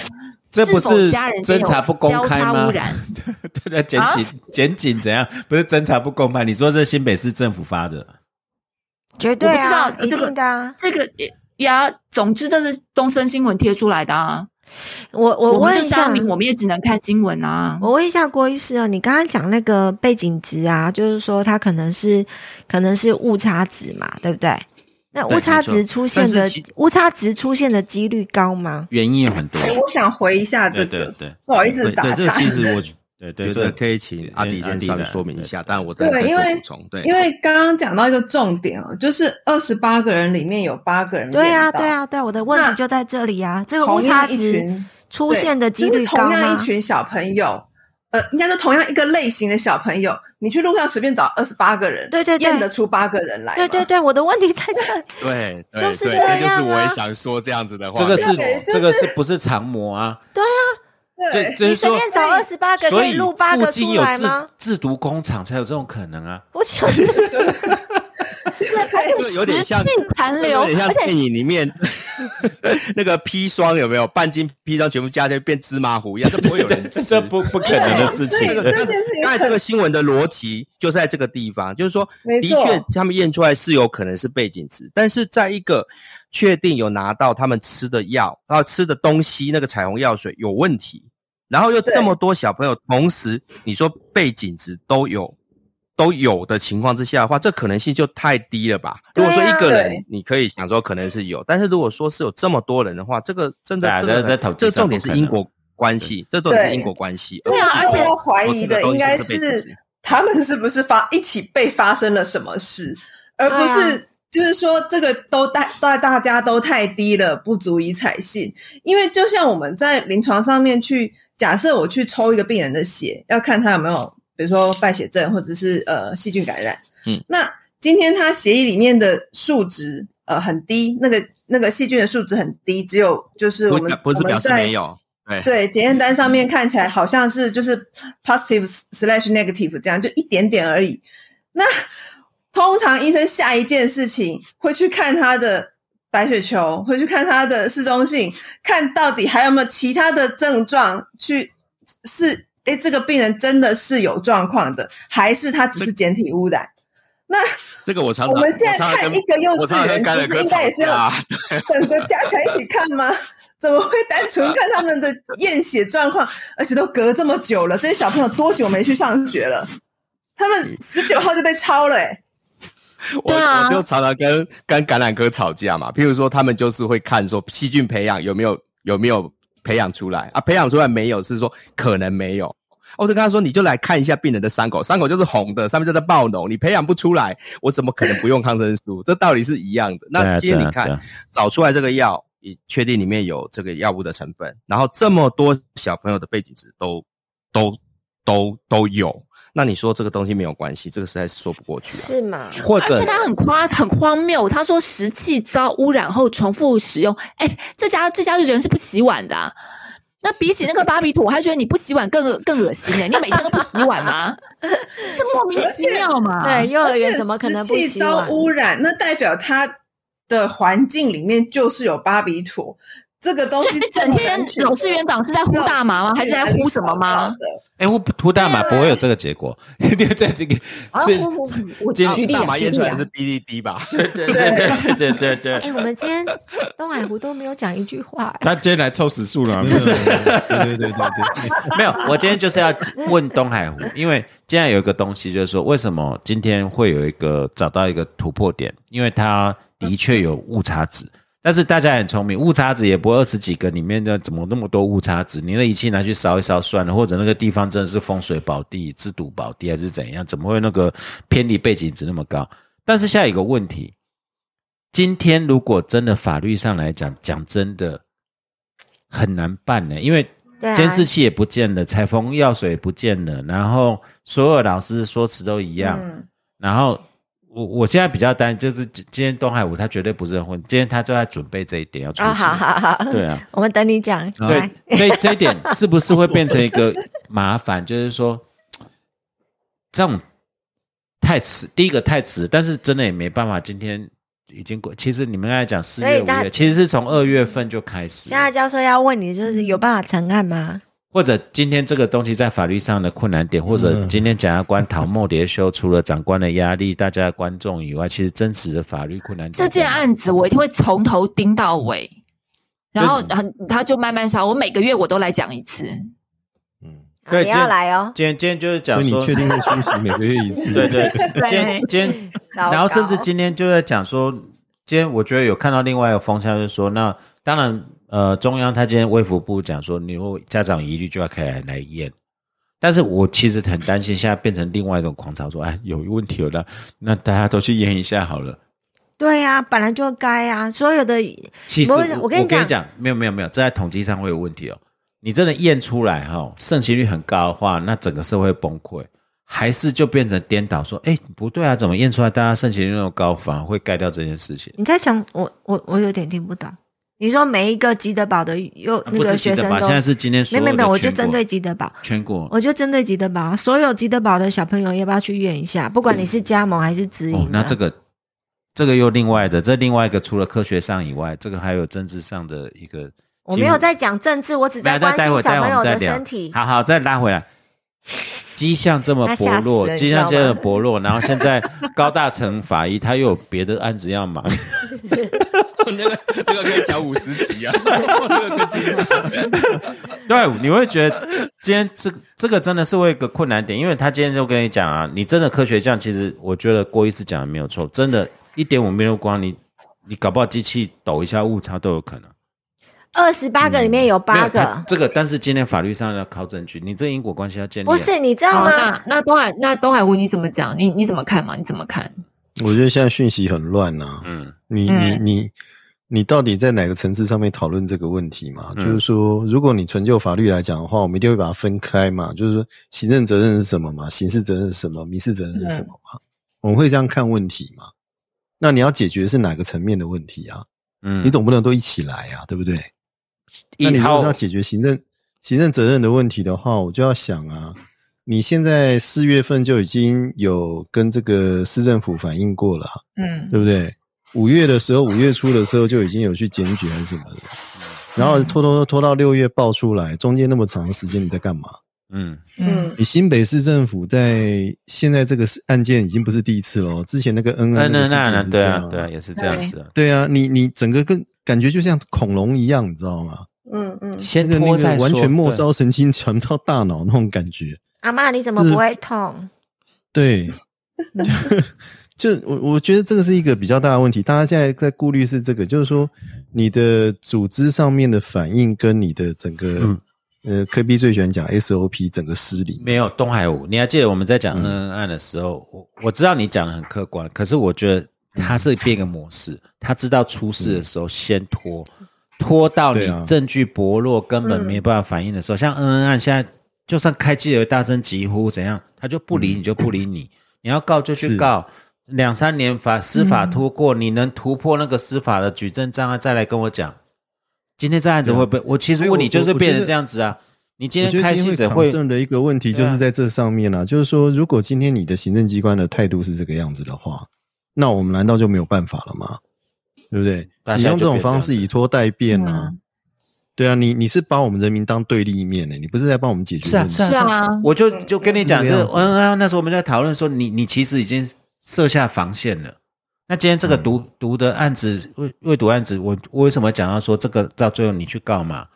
这不是否家人间有侦查不公交开吗叉污染？[laughs] 对对，检警检警怎样？不是侦查不公开？你说这是新北市政府发的？绝对不知啊，一道这个定的啊。这个呀，总之这是东森新闻贴出来的啊。我我问一下，我们也只能看新闻啊。我问一下郭医师啊，你刚刚讲那个背景值啊，就是说它可能是可能是误差值嘛，对不对？那误差值出现的误差值出现的几率高吗？原因有很多。哎我想回一下这个，对对对不好意思打岔。其实我 [laughs] 对觉得可以请阿迪先稍微说明一下，但我对因为补充。对，因为刚刚讲到一个重点哦，就是二十八个人里面有八个人对啊，对，啊，对啊，我的问题就在这里啊，这个误差值群出现的几对率高吗同样一？群小朋友，呃，应该说同样一个类型的小朋友，你去路上随便找二十八个人，对对对验得出八个人来。对对对，我的问题在这。[laughs] 对，就是这样啊就是我也想说这样子的话，这个是这个是不是常模啊？对这你随便找二十八个，可以录八附个出近有制来吗？制毒工厂才有这种可能啊。我想是 [laughs] 这个有点像残留，有点像电影里面 [laughs] 那个砒霜有没有？半斤砒霜全部加起来变芝麻糊一样，这不会有人吃。[laughs] 这不不可能的事情刚才这个新闻的逻辑就在这个地方，就是说，的确他们验出来是有可能是背景值，但是在一个确定有拿到他们吃的药，然后吃的东西那个彩虹药水有问题，然后又这么多小朋友同时你说背景值都有都有的情况之下的话，这可能性就太低了吧？如果说一个人，你可以想说可能是有，但是如果说是有这么多人的话，这个真的啊这重点是因果关系，这重点是因果关系。对啊而且要怀疑的应该是他们是不是发一起被发生了什么事，而不对是就是说这个都大大大家都太低了，不足以采信。因为就像我们在临床上面去假设我去抽一个病人的血，要看他有没有比如说败血症或者是呃细菌感染，嗯，那今天他血液里面的数值呃很低，那个那个细菌的数值很低，只有就是我们不不是表示没有，对。对，检验单上面看起来好像是就是 positive slash negative 这样，就一点点而已。那通常医生下一件事情会去看他的白血球，回去看他的适中性，看到底还有没有其他的症状，去是诶这个病人真的是有状况的，还是他只是简体污染？那这个我常常我们现在看一个幼稚园，不是跟甘仁哥吵应该也是要，[laughs] 整个加起来一起看吗？怎么会单纯 [laughs] 看他们的验血状况？而且都隔这么久了，这些小朋友多久没去上学了？他们十九号就被抄了、欸，我啊我就常常跟跟橄榄科吵架嘛。譬如说，他们就是会看说细菌培养有没有有没有培养出来啊，培养出来没有是说可能没有。我就跟他说，你就来看一下病人的伤口，伤口就是红的，上面就在爆脓，你培养不出来，我怎么可能不用抗生素？这道理是一样的。那今天你看找出来这个药，你确定里面有这个药物的成分，然后这么多小朋友的背景值都都都都有，那你说这个东西没有关系，这个实在是说不过去啊。是吗？或者而且他很夸很荒谬，他说食器遭污染后重复使用，哎，这家这家的人是不洗碗的、啊。那比起那个芭比妥，我还觉得你不洗碗更更恶心呢、你每天都不洗碗吗？是莫名其妙嘛？对，幼儿园怎么可能不湿气遭洗碗？污染？那代表他的环境里面就是有芭比妥这个东西整天老师园长是在呼大麻吗？还是在呼什么吗？？哎，呼呼大麻不会有这个结果，[laughs] 因为在这个啊，是我我我今举例啊，大麻验出来是 BDD 吧？对对对对对对对。哎，我们今天东海湖都没有讲一句话，哎他今天来凑时数了，不是？对对对对对，没有，我今天就是要问东海湖，因为今天有一个东西，就是说为什么今天会有一个找到一个突破点，因为它的确有误差值，但是大家很聪明，误差值也不二十几个里面的怎么那么多误差值？你的仪器拿去烧一烧算了，或者那个地方真的是风水宝地、制毒宝地还是怎样？怎么会那个偏离背景值那么高？但是现在有一个问题，今天如果真的法律上来讲，讲真的很难办呢，因为监视器也不见了，采风药水也不见了，然后所有老师说辞都一样，嗯，然后我我现在比较担心，就是今今天东海武他绝对不是很混，今天他正在准备这一点要出啊，席，好好好，对啊，[laughs] 我们等你讲。来对，这这一点是不是会变成一个麻烦？就是说，这种太迟，第一个太迟，但是真的也没办法，今天。已经过，其实你们刚才讲四月、五月，其实是从二月份就开始了。现在教授要问你，就是有办法成案吗？或者今天这个东西在法律上的困难点，或者今天检察官唐莫蝶修，除了长官的压力、大家的观众以外，其实真实的法律困难点这件案子我一定会从头盯到尾，然后然后他就慢慢烧，我每个月我都来讲一次。嗯，对啊你要来哦。今天今天就是讲说，所以你确定会出席每个月一次？[laughs] 对 [laughs] 对，今天今天，然后甚至今天就在讲说，今天我觉得有看到另外一个风向，就是说，那当然，呃，中央他今天卫福部讲说，你如果家长疑虑就要开来来验。但是我其实很担心，现在变成另外一种狂潮，说，哎，有问题了，那那大家都去验一下好了。对呀、本来就该啊，所有的其实我我跟你讲讲，没有没有没有，这在统计上会有问题哦。你真的验出来哈、盛行率很高的话，那整个社会崩溃。还是就变成颠倒，说，哎，不对啊，怎么验出来大家盛行率那么高，反而会盖掉这件事情？你在讲我我我有点听不懂。你说每一个吉德堡的幼那个学生现在是今天没没没，我就针对吉德堡，全国我就针对吉德堡，所有吉德堡的小朋友要不要去验一下？不管你是加盟还是直营，哦，那这个这个又另外的，这另外一个除了科学上以外，这个还有政治上的一个。我没有在讲政治，我只在关心小朋友的身体。好好，再拉回来。迹象这么薄弱，吓死了迹象这你知道吗么薄弱，然后现在高大成法医他又有别的案子要忙，[laughs] 那个那个可以讲五十集啊，[laughs] 那个更精彩。[laughs] 对，你会觉得今天这个这个真的是会有一个困难点，因为他今天就跟你讲啊，你真的科学上，其实我觉得郭医师讲的没有错，真的，一点五密度光，你你搞不好机器抖一下误差都有可能。二十八个里面有八个他，这个，但是今天法律上要靠证据，你这因果关系要建立啊。不是你知道，吗？那那东海那东海湖你怎么讲？你你怎么看嘛？你怎么看？我觉得现在讯息很乱呐、嗯，你嗯你你你到底在哪个层次上面讨论这个问题嘛？嗯就是说，如果你纯就法律来讲的话，我们一定会把它分开嘛。就是说，行政责任是什么嘛？刑事责任是什么？民事责任是什么嘛？我们会这样看问题嘛？那你要解决是哪个层面的问题啊？嗯你总不能都一起来啊，对不对？那你如果要解决行政行政责任的问题的话，我就要想啊，你现在四月份就已经有跟这个市政府反映过了啊、嗯对不对？五月的时候，五月初的时候就已经有去检举还是什么的，然后拖拖拖到六月爆出来，中间那么长的时间你在干嘛？嗯嗯你新北市政府在现在这个案件已经不是第一次了哦，之前那个恩那恩那那那那个事件也是这对啊对啊，也是这样子啊。对啊，你你整个跟感觉就像恐龙一样，你知道吗？嗯嗯，先那个那拖再说，完全末梢神经传到大脑那种感觉。阿妈你怎么不会痛？[laughs] 对，就 [laughs] 我我觉得这个是一个比较大的问题。大家现在在顾虑是这个，就是说你的组织上面的反应跟你的整个、嗯呃科比最喜欢讲 SOP 整个失灵。没有东海舞，你还记得我们在讲嗯恩恩案的时候，我我知道你讲的很客观，可是我觉得他是变个模式，他知道出事的时候先拖，拖到你对啊证据薄弱，根本没办法反应的时候，像恩恩案现在就算开记者大声疾呼怎样，他就不理你就不理你，[coughs] 你要告就去告。两三年法司法拖过，你能突破那个司法的举证障碍，再来跟我讲。今天这案子会不会？我其实所以我问你，就是我我变成得这样子啊。你今我觉天开记者会，concern 的一个问题就啊是在这上面啊，就是说，如果今天你的行政机关的态度是这个样子的话，那我们难道就没有办法了吗？对不对？你用这种方式以拖代变啊，嗯对啊，你你是把我们人民当对立面呢、你不是在帮我们解决问题。是啊是啊是啊我就就跟你讲，是嗯啊，那时候我们在讨论说，你你其实已经设下防线了。那今天这个毒毒的案子，未未毒案子，我我为什么讲到说这个到最后你去告嘛？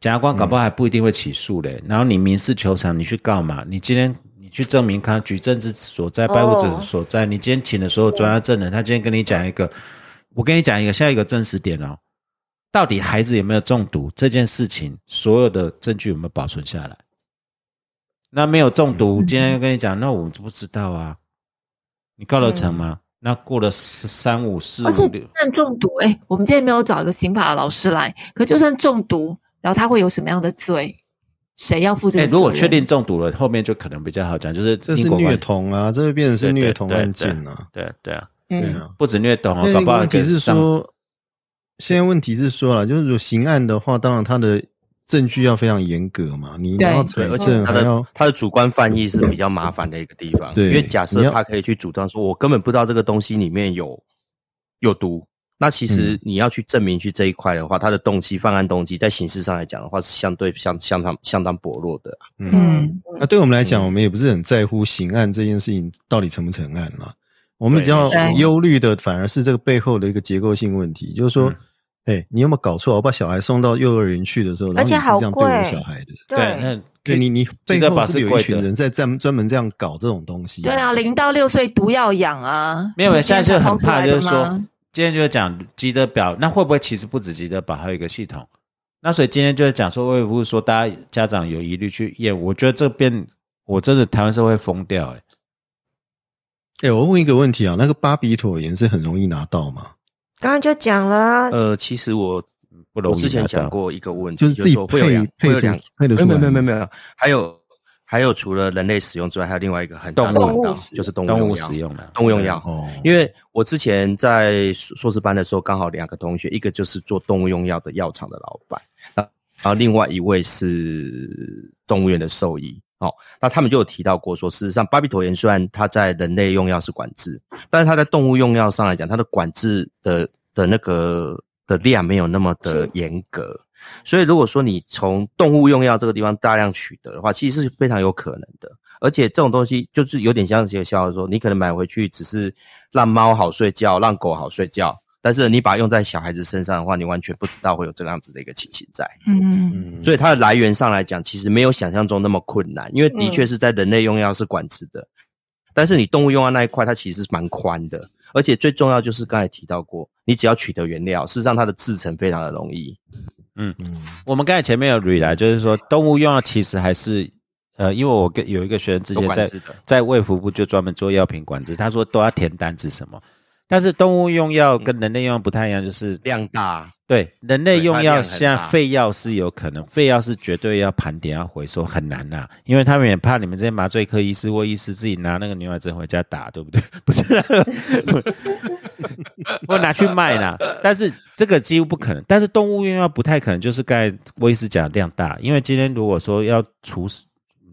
检察官搞不好还不一定会起诉嘞。然后你民事求偿，你去告嘛？你今天你去证明他举证之所在，败物者所在。你今天请的所有专家证人，他今天跟你讲一个，我跟你讲一个，下一个证实点哦，到底孩子有没有中毒这件事情，所有的证据有没有保存下来？那没有中毒，今天跟你讲，那我们不知道啊。你告得成吗？那过了三五四五六就，算中毒，哎、我们今天没有找一个刑法的老师来，可就算中毒，然后他会有什么样的罪？谁要负这哎？如果确定中毒了，后面就可能比较好讲，就是这是虐童啊，这会变成是虐童案件啊。对对啊，对嗯，啊，不止虐童哦，那搞不好问题是说，现在问题是说了，就是如果刑案的话，当然他的证据要非常严格嘛，你对要而且他的他的主观犯意是比较麻烦的一个地方。对因为假设他可以去主张说，我根本不知道这个东西里面有有毒，那其实嗯。你要去证明去这一块的话，他的动机、犯案动机，在形式上来讲的话，是相对相相当相当薄弱的啊。嗯。那对我们来嗯讲，我们也不是很在乎刑案这件事情到底成不成案了。我们对比较对忧虑的反而是这个背后的一个结构性问题，就是说嗯，哎、你有没有搞错？我把小孩送到幼儿园去的时候，然后你是而且好这样对我贵。小孩的，对，那对你你背后是有一群人在专专门这样搞这种东西？对啊，零到六岁毒要养啊，没有，你现在是很怕，就是说今天就是讲积德表，那会不会其实不止积德表，还有一个系统？那所以今天就是讲说，会不会说大家家长有疑虑去验？我觉得这边我真的台湾社会疯掉、欸，哎、我问一个问题啊，那个巴比妥盐是很容易拿到吗？刚刚就讲了啊，呃，其实我不容易。我之前讲，过一个问题，就是自己说会有配配会有两出配得出没有没有没有没有，还有还有除了人类使用之外，还有另外一个很大的就是动物使用的动物用药。哦，因为我之前在硕硕士班的时候，刚好两个同学，一个就是做动物用药的药厂的老板，那然后另外一位是动物园的兽医。哦，那他们就有提到过说，事实上，巴比妥盐虽然它在人类用药是管制，但是它在动物用药上来讲，它的管制的的那个的量没有那么的严格。所以，如果说你从动物用药这个地方大量取得的话，其实是非常有可能的。而且这种东西就是有点像这个笑话说，你可能买回去只是让猫好睡觉，让狗好睡觉，但是你把它用在小孩子身上的话，你完全不知道会有这样子的一个情形在。嗯，嗯，所以它的来源上来讲，其实没有想象中那么困难，因为的确是在人类用药是管制的，但是你动物用药那一块，它其实是蛮宽的，而且最重要就是刚才提到过，你只要取得原料，事实上它的制成非常的容易。嗯。我们刚才前面有捋来，就是说动物用药其实还是呃，因为我跟有一个学生之前在在卫福部就专门做药品管制，他说都要填单子什么，但是动物用药跟人类用药不太一样，就是量大，对人类用药，现在废药是有可能，废药是绝对要盘点要回收，很难呐、因为他们也怕你们这些麻醉科医师或医师自己拿那个牛奶针回家打，对不对？不是，[laughs] 或拿去卖啦。但是这个几乎不可能。但是动物用药不太可能，就是刚才威斯讲的量大，因为今天如果说要除死，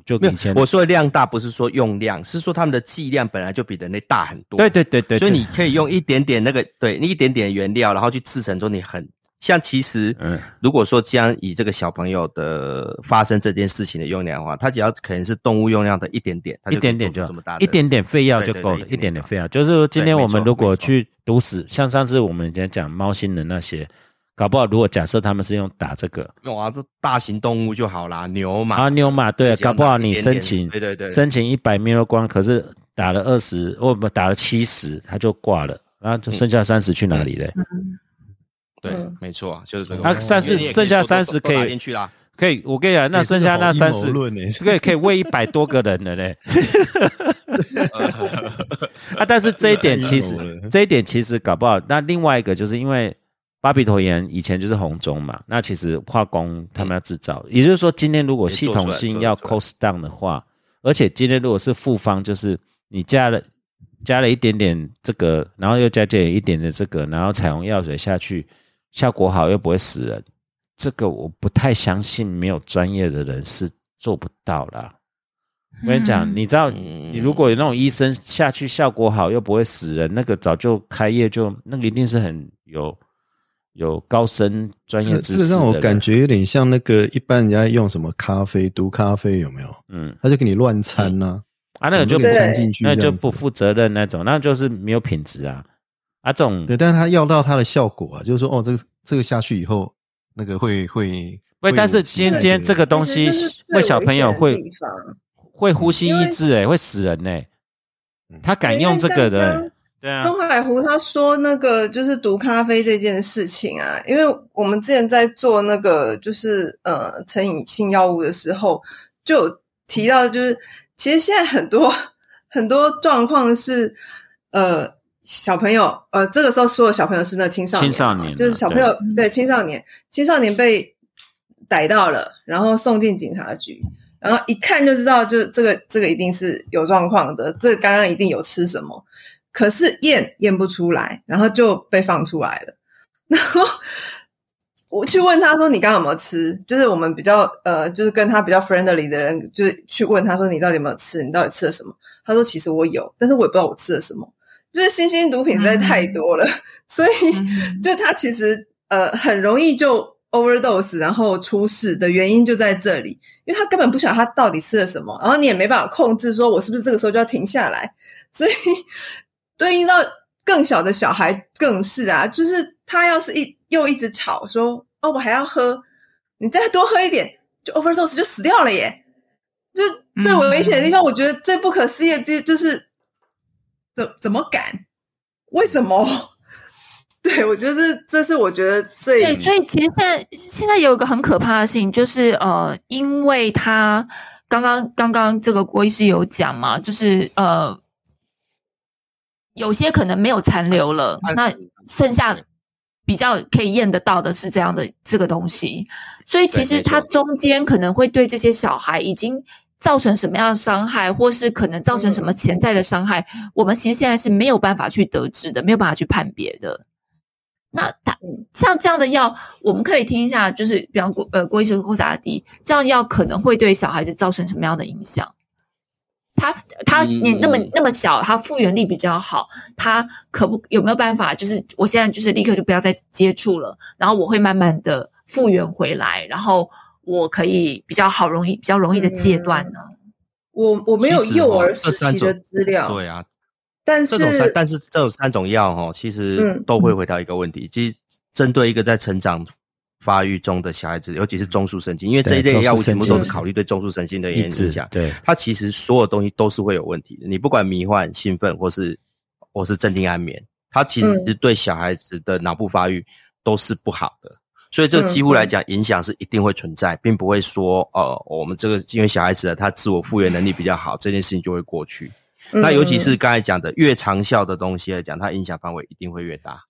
就前，我说的量大不是说用量，是说他们的剂量本来就比人类大很多。对对对对，对所以你可以用一点点那个，对，你一点点原料，然后去制成说你很像。其实，嗯如果说将以这个小朋友的发生这件事情的用量的话，他只要可能是动物用量的一点点，他一点点就这么大一点点废药就够了，一点点废药。就是说，今天我们如果去毒死，像上次我们以前讲猫星人那些，搞不好如果假设他们是用打这个用啊，这大型动物就好啦，牛嘛，啊牛马，对搞不好你申请对对对申请一百 m 光，可是打了二十，或不打了七十，他就挂了，然后就剩下三十去哪里嘞？对嗯，没错，就是这个。那三十剩下三十可以打进去啦。可以，我跟你讲，那欸剩下那三十这个可以喂一百多个人了嘞。[laughs] 啊，但是这一点其实这一点其实搞不好。那另外一个就是因为巴比妥盐以前就是红中嘛，那其实化工他们要制造，也就是说，今天如果系统性要 cost down 的话，而且今天如果是复方，就是你加了加了一点点这个，然后又加点一点的这个，然后彩虹药水下去，效果好又不会死人，这个我不太相信，没有专业的人是做不到啦。我跟你讲，嗯你知道，嗯你如果有那种医生下去效果好又不会死人，那个早就开业就那个一定是很有有高深专这业知识个这个让我感觉有点像那个一般人家用什么咖啡毒咖啡有没有？嗯他就给你乱掺呐，啊，那个就掺进去，那就不负责任那种，那就是没有品质啊啊这种对，但是他要到他的效果啊，就是说哦，这个这个下去以后，那个会会不，但是会有今天这个东西其实这是最为小朋友会会呼吸抑制哎、会死人哎、嗯。他敢用这个的、对啊，东海湖他说那个就是毒咖啡这件事情啊，因为我们之前在做那个就是呃成瘾性药物的时候，就有提到，就是其实现在很多很多状况是呃小朋友呃这个时候说的小朋友是那青少年，青少年啊就是小朋友对青少年青少年被逮到了，然后送进警察局。然后一看就知道，就这个这个一定是有状况的，这个刚刚一定有吃什么，可是验验不出来，然后就被放出来了。[laughs] 然后我去问他说：“你刚刚有没有吃？”就是我们比较呃，就是跟他比较 friendly 的人，就是去问他说：“你到底有没有吃？你到底吃了什么？”他说：“其实我有，但是我也不知道我吃了什么。就是新兴毒品实在太多了，所以嗯就他其实呃很容易就 overdose，然后出事的原因就在这里，因为他根本不晓得他到底吃了什么，然后你也没办法控制，说我是不是这个时候就要停下来，所以对应到更小的小孩更是啊，就是他要是一又一直吵说哦我还要喝，你再多喝一点就 overdose 就死掉了耶，就最危险的地方，我觉得最不可思议的地就是怎怎么敢？为什么？[laughs] 对，我觉得这这是我觉得最对，所以其实现在现在有一个很可怕的事情，就是呃，因为他刚刚刚刚这个郭医师有讲嘛，就是呃，有些可能没有残留了，那剩下比较可以验得到的是这样的这个东西，所以其实对没错它中间可能会对这些小孩已经造成什么样的伤害，或是可能造成什么潜在的伤害，我们其实现在是没有办法去得知的，没有办法去判别的。那它嗯像这样的药，我们可以听一下，就是比方郭呃郭医生或萨迪，这样药可能会对小孩子造成什么样的影响？他他嗯你那么那么小，他复原力比较好，他可不有没有办法？就是我现在就是立刻就不要再接触了，然后我会慢慢的复原回来，然后我可以比较好容易比较容易的戒断呢？我我没有幼儿这三时期的种资料，对啊，但是这种三，是但是这种三种药哈，其实嗯都会回到一个问题，即针对一个在成长发育中的小孩子，尤其是中枢神经，因为这一类对药物全部都是考虑对中枢神经的影响，对，它其实所有东西都是会有问题的。你不管迷幻、兴奋，或是或是镇定安眠，它其实嗯对小孩子的脑部发育都是不好的。所以这个几乎来讲，影响是一定会存在，并不会说，呃，我们这个因为小孩子他自我复原能力比较好，这件事情就会过去。那尤其是刚才讲的越长效的东西来讲，它影响范围一定会越大。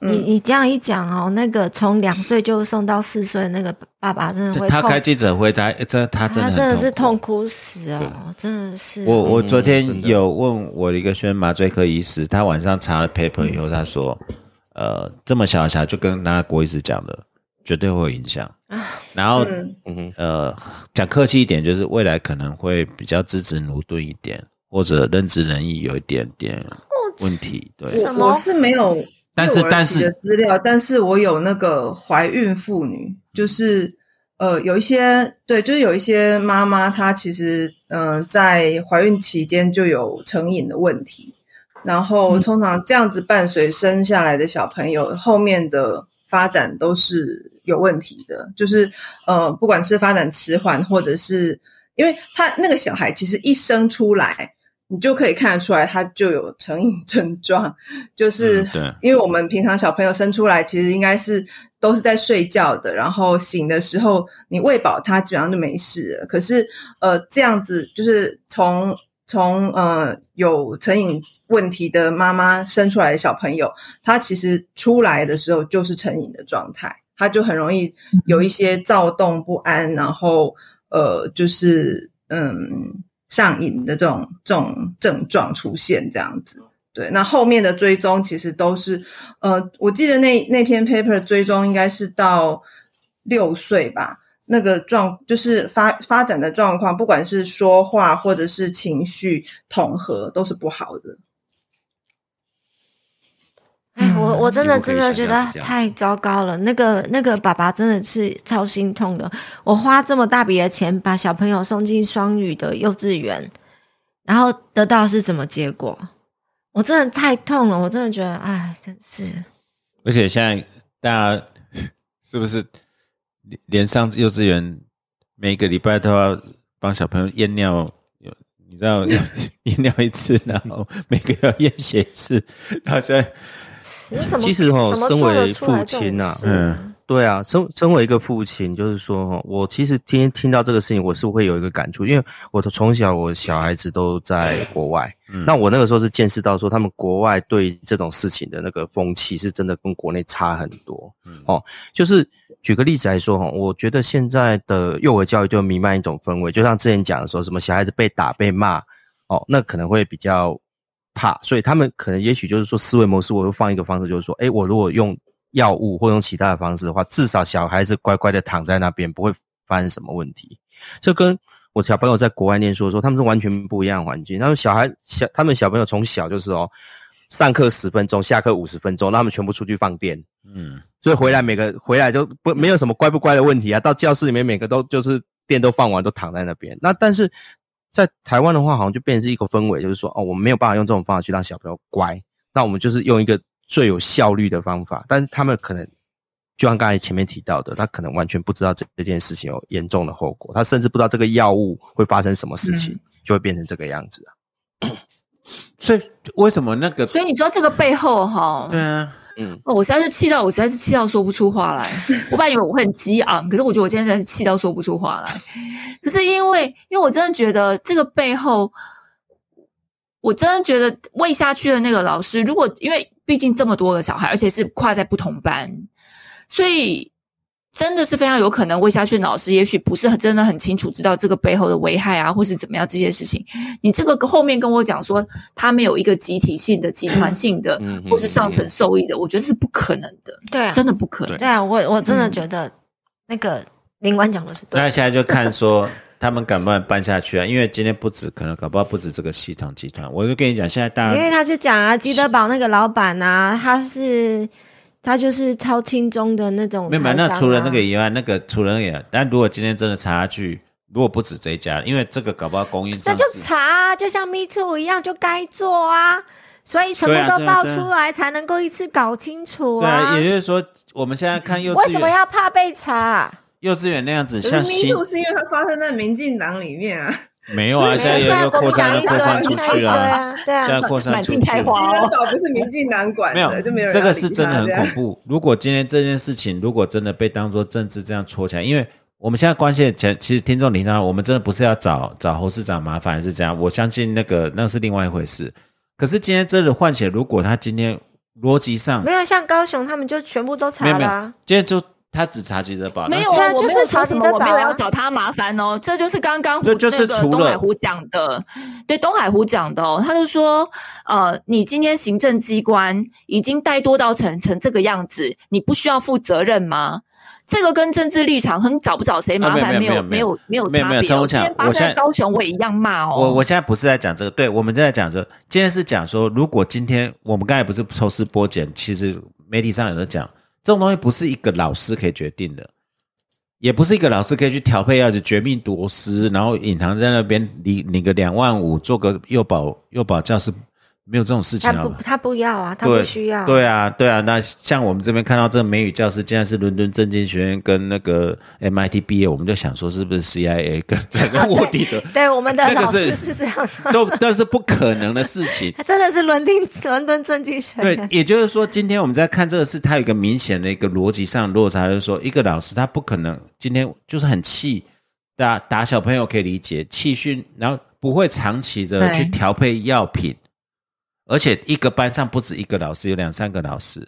嗯你你这样一讲哦，那个从两岁就送到四岁的那个爸爸真的会，他开记者会，他这他真的他真的是痛痛哭死哦，真的是。我我昨天有问我的一个宣麻醉科医师，他晚上查了 paper 以后，他说，呃，这么小的小孩就跟那郭医师讲的，绝对会有影响。然后，嗯。呃，讲客气一点，就是未来可能会比较资质驽钝一点，或者认知能力有一点点问题。对，什么？我我是没有但是但是的资料，但是我有那个怀孕妇女，就是呃有一些对，就是有一些妈妈她其实嗯、呃在怀孕期间就有成瘾的问题，然后通常这样子伴随生下来的小朋友后面的发展都是有问题的，就是呃不管是发展迟缓，或者是因为他那个小孩其实一生出来。你就可以看得出来，他就有成瘾症状，就是因为我们平常小朋友生出来，其实应该是都是在睡觉的，然后醒的时候你喂饱他，基本上就没事了。可是呃，这样子就是从从呃有成瘾问题的妈妈生出来的小朋友，他其实出来的时候就是成瘾的状态，他就很容易有一些躁动不安，然后呃就是嗯上瘾的这种这种症状出现，这样子。对，那后面的追踪其实都是，呃，我记得那那篇 paper 追踪应该是到六岁吧，那个状就是发发展的状况，不管是说话或者是情绪统合，都是不好的。哎，我我真的真的觉得太糟糕了。那个那个爸爸真的是超心痛的。我花这么大笔的钱把小朋友送进双语的幼稚园，然后得到是什么结果？我真的太痛了，我真的觉得，哎，真是。而且现在大家 [laughs] 是不是连连上幼稚园，每个礼拜都要帮小朋友验尿？有你知道要 [laughs] 验尿一次，然后每个月要验血一次，然后现在你怎么其实哦身为父亲啊嗯对啊，身身为一个父亲，就是说，哈，我其实听听到这个事情，我是会有一个感触，因为我的从小我小孩子都在国外，嗯那我那个时候是见识到说，他们国外对这种事情的那个风气是真的跟国内差很多。嗯哦，就是举个例子来说，哈，我觉得现在的幼儿教育就弥漫一种氛围，就像之前讲的说，什么小孩子被打被骂，哦，那可能会比较怕，所以他们可能也许就是说思维模式，我会放一个方式，就是说，诶，我如果用药物或用其他的方式的话，至少小孩子乖乖的躺在那边，不会发生什么问题。这跟我小朋友在国外念书的时候，他们是完全不一样的环境。他们小孩小，他们小朋友从小就是哦，上课十分钟，下课五十分钟，那他们全部出去放电，嗯所以回来每个回来就不没有什么乖不乖的问题啊。到教室里面，每个都就是电都放完，都躺在那边。那但是在台湾的话，好像就变成是一个氛围，就是说哦，我们没有办法用这种方法去让小朋友乖，那我们就是用一个最有效率的方法。但是他们可能就像刚才前面提到的，他可能完全不知道这这件事情有严重的后果，他甚至不知道这个药物会发生什么事情，就会变成这个样子啊。所以为什么那个？所以你说这个背后哈，对啊，嗯，哦，我实在是气到，我实在是气到说不出话来。[laughs] 我本来以为我会很激昂，可是我觉得我今天真的是气到说不出话来。可是因为，因为我真的觉得这个背后，我真的觉得喂下去的那个老师，如果因为毕竟这么多个小孩，而且是跨在不同班，所以真的是非常有可能魏家训老师也许不是很真的很清楚知道这个背后的危害啊，或是怎么样这些事情。你这个后面跟我讲说他没有一个集体性的、集团性的，或是上层受益的，我觉得是不可能的，对啊，真的不可能。对啊，我我真的嗯觉得那个林官讲的是对的。那现在就看说他们敢不敢办下去啊？因为今天不止，可能搞不好不止这个系统集团。我就跟你讲，现在大家因为他就讲啊，吉德堡那个老板啊，他是他就是超轻中的那种没有没有，台商啊那除了那个以外，那个除了那个，但如果今天真的查下去，如果不止这一家，因为这个搞不好供应那就查啊，就像 Me Too 一样，就该做啊，所以全部都爆出来，才能够一次搞清楚对啊，也就是说，我们现在看幼为什么，要怕被查？幼稚园那样子，像新 Too 是因为它发生在民进党里面啊，[laughs] 没有啊，是现在有一个国扩散扩散出去了，啊，对现在啊，扩散出去满地开花了。吉德岛不是民进党管没有的，就没有这个是真的很恐怖。如果今天这件事情如果真的被当做政治这样戳起来，因为我们现在关系前，其实听众听到，我们真的不是要找找侯市长麻烦，是这样。我相信那个那是另外一回事。可是今天真的换起，如果他今天逻辑上没有像高雄他们就全部都查没有没有了啊，，今天就他只查吉德堡，没有啊，就是查吉德堡啊要找他麻烦哦。这就是刚刚胡这就是那个除了东海湖讲的，对东海湖讲的哦，他就说，呃，你今天行政机关已经怠惰到成成这个样子，你不需要负责任吗？这个跟政治立场很找不找谁麻啊没有烦没有没有没有没有没有没有没有差别今天发生我现在在高雄，我也一样骂哦。我我现在不是在讲这个，对，我们正在讲说，今天是讲说，如果今天我们刚才不是抽丝剥茧，其实媒体上有的讲，这种东西不是一个老师可以决定的，也不是一个老师可以去调配，要子绝命夺师，然后隐藏在那边你领个两万五，做个幼保幼保教师，没有这种事情啊？他不他不要啊，他不需要，对啊，对啊。那像我们这边看到这个美语教师，竟然是伦敦政经学院跟那个 MIT 毕业，我们就想说是不是 CIA 跟 [laughs] 这个卧底的，对，我们的 [laughs] 老师是是这样，都都是不可能的事情。[laughs] 他真的是伦敦伦敦政经学院对院，，也就是说，今天我们在看这个事，它有一个明显的一个逻辑上的落差，就是说，一个老师他不可能今天就是很气打打小朋友可以理解，气训，然后不会长期的去调配药品，而且一个班上不止一个老师，有两三个老师。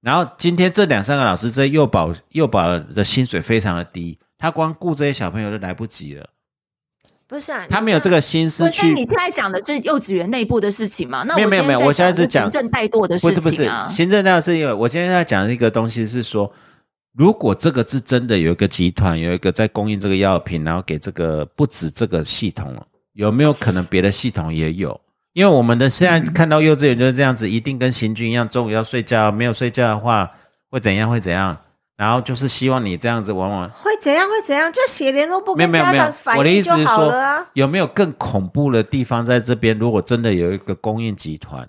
然后今天这两三个老师，这幼保幼保的薪水非常的低，他光顾这些小朋友都来不及了，不是啊，他没有这个心思去。你现在讲的是幼稚园内部的事情嘛？那没有没有没有我现在是讲行政怠惰的事情不是不是。行政那是因为我今天在讲的一个东西是说，如果这个是真的有一个集团有一个在供应这个药品，然后给这个不止这个系统，有没有可能别的系统也有？因为我们的现在看到幼稚园就是这样子，一定跟行军一样，中午要睡觉，没有睡觉的话会怎样会怎样，然后就是希望你这样子往往会怎样会怎样，就写联络簿跟没有没有没有家长，反我的意映就思是说好了啊。，有没有更恐怖的地方在这边？如果真的有一个供应集团，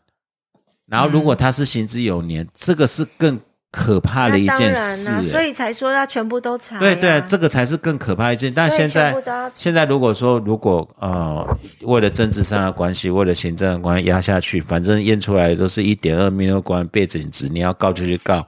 然后如果他是行之有年，这个是更可怕的一件事、所欸以才说要全部都查呀。对对，这个才是更可怕的一件。但现在现在如果说如果呃为了政治上的关系，为了行政的关系压下去，反正验出来都是一点二 million 关背景值，你要告就去告，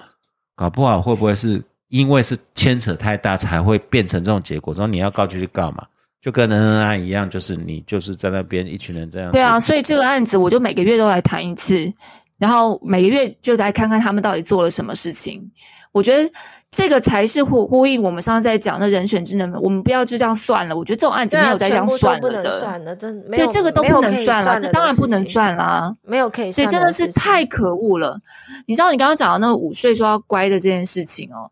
搞不好会不会是因为是牵扯太大才会变成这种结果？说你要告就去告嘛，就跟人人案一样，就是你就是在那边一群人这样。对啊，所以这个案子我就每个月都来谈一次，然后每个月就来看看他们到底做了什么事情。我觉得这个才是呼呼应我们上次在讲的人选之能，我们不要就这样算了。我觉得这种案子没有再这样全部都不能算了的。算了，真没有对，这个都不能算了，算这当然不能算啦。没有可以所以真的是太可恶了。你知道你刚刚讲的那个午睡说要乖的这件事情哦，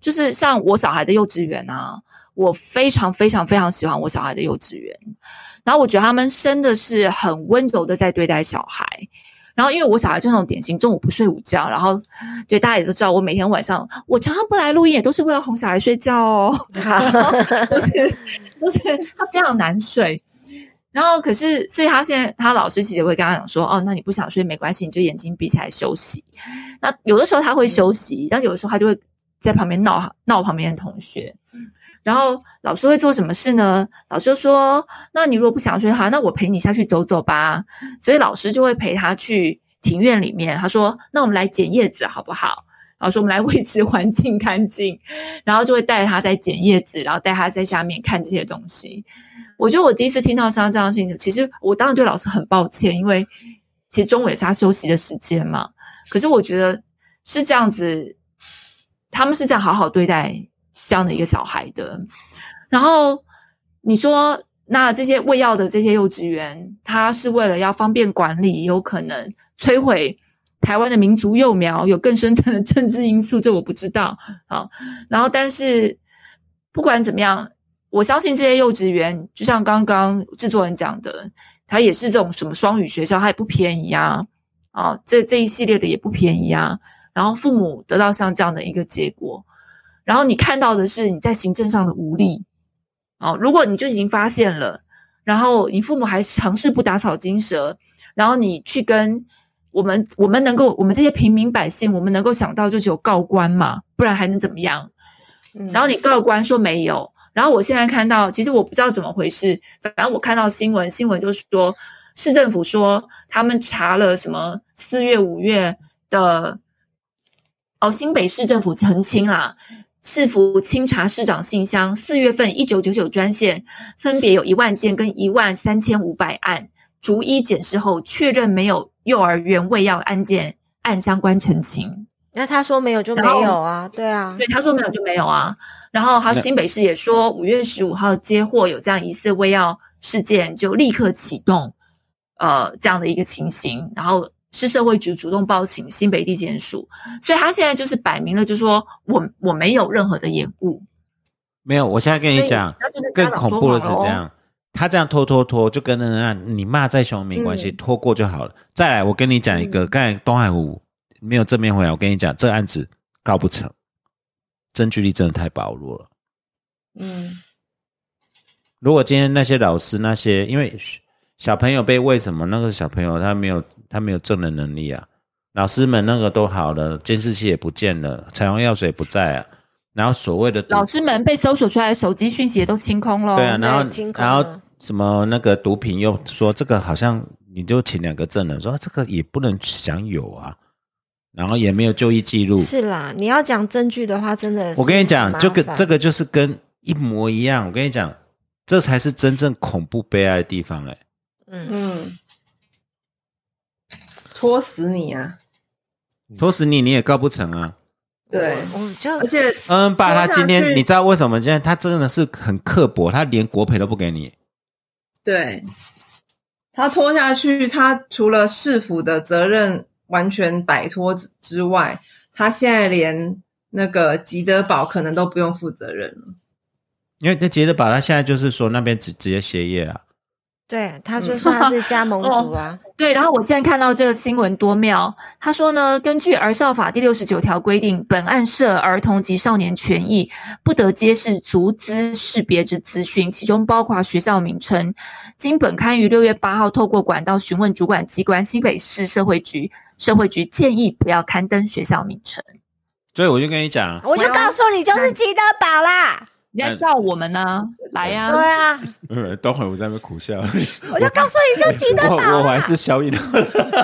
就是像我小孩的幼稚园啊，我非常非常非常喜欢我小孩的幼稚园，然后我觉得他们真的是很温柔的在对待小孩。然后，因为我小孩就那种典型中午不睡午觉，然后 [laughs] 对大家也都知道，我每天晚上我常常不来录音，也都是为了哄小孩睡觉哦。[laughs] 都是都是他非常难睡。然后可是，所以他现在他老师其实会跟他讲说，哦，那你不想睡没关系，你就眼睛闭起来休息。那有的时候他会休息，但有的时候他就会在旁边闹闹旁边的同学。然后老师会做什么事呢？老师就说：“那你如果不想睡的话，那我陪你下去走走吧。”所以老师就会陪他去庭院里面。他说：“那我们来捡叶子好不好？”老师：“我们来维持环境干净。”然后就会带他在捡叶子，然后带他在下面看这些东西。我觉得我第一次听到像这样的事情，其实我当然对老师很抱歉，因为其实中午也是他休息的时间嘛。可是我觉得是这样子，他们是这样好好对待这样的一个小孩的。然后你说，那这些喂药的这些幼稚园，它是为了要方便管理，有可能摧毁台湾的民族幼苗，有更深层的政治因素，这我不知道 [laughs] 啊。然后，但是不管怎么样。我相信这些幼稚园，就像刚刚制作人讲的，它也是这种什么双语学校，它也不便宜啊，啊，这这一系列的也不便宜啊。然后父母得到像这样的一个结果，然后你看到的是你在行政上的无力啊。如果你就已经发现了，然后你父母还尝试不打草惊蛇，然后你去跟我们，我们能够，我们这些平民百姓，我们能够想到就只有告官嘛，不然还能怎么样？然后你告官说没有。然后我现在看到，其实我不知道怎么回事。反正我看到新闻，新闻就是说，市政府说他们查了什么四月、五月的，哦，新北市政府澄清啦，市府清查市长信箱，四月份一九九九专线分别有一万件跟一万三千五百案，逐一检视后确认没有幼儿园喂药案件按相关澄清。那他说没有就没有啊？对啊，对，他说没有就没有啊。然后，还有新北市也说，五月十五号接获有这样疑似喂药事件，就立刻启动呃这样的一个情形。然后市社会局主动报请新北地检署，所以他现在就是摆明了，就说我我没有任何的延误。没有，我现在跟你讲，更恐怖的是这样，他这样拖拖拖，就跟那你骂再凶没关系，拖过就好了。再来，我跟你讲一个，刚才东海湖没有正面回来，我跟你讲，这案子告不成。证据力真的太薄弱了。嗯，如果今天那些老师那些，因为小朋友被为什么那个小朋友他没有他没有证人能力啊？老师们那个都好了，监视器也不见了，彩虹药水不在啊。然后所谓的老师们被搜索出来的手机讯息也都清空了。对啊，然后然后什么那个毒品又说这个好像你就请两个证人说这个也不能享有啊。然后也没有就医记录。是啦，你要讲证据的话，真的，我跟你讲，就跟这个就是跟一模一样。我跟你讲，这才是真正恐怖悲哀的地方，哎，嗯嗯，拖死你啊！拖死你，你也告不成啊。对，我就而且，嗯，爸，他今天你知道为什么？今天他真的是很刻薄，他连国赔都不给你。对，他拖下去，他除了市府的责任。完全摆脱之之外，他现在连那个吉德堡可能都不用负责任了，因为那吉德堡他现在就是说那边直直接歇业啊。对，他说说他是加盟主啊。对，然后我现在看到这个新闻多妙，他说呢，根据儿少法第六十九条规定，本案涉儿童及少年权益，不得揭示足资识别之资讯，其中包括学校名称。经本刊于六月八号透过管道询问主管机关新北市社会局。社会局建议不要刊登学校名称，所以我就跟你讲，我就告诉你，就是基德堡啦。你要叫我们呢？来呀！对啊。嗯，等会我在那边苦笑。我就告诉你，就吉德堡。我还是小雨的。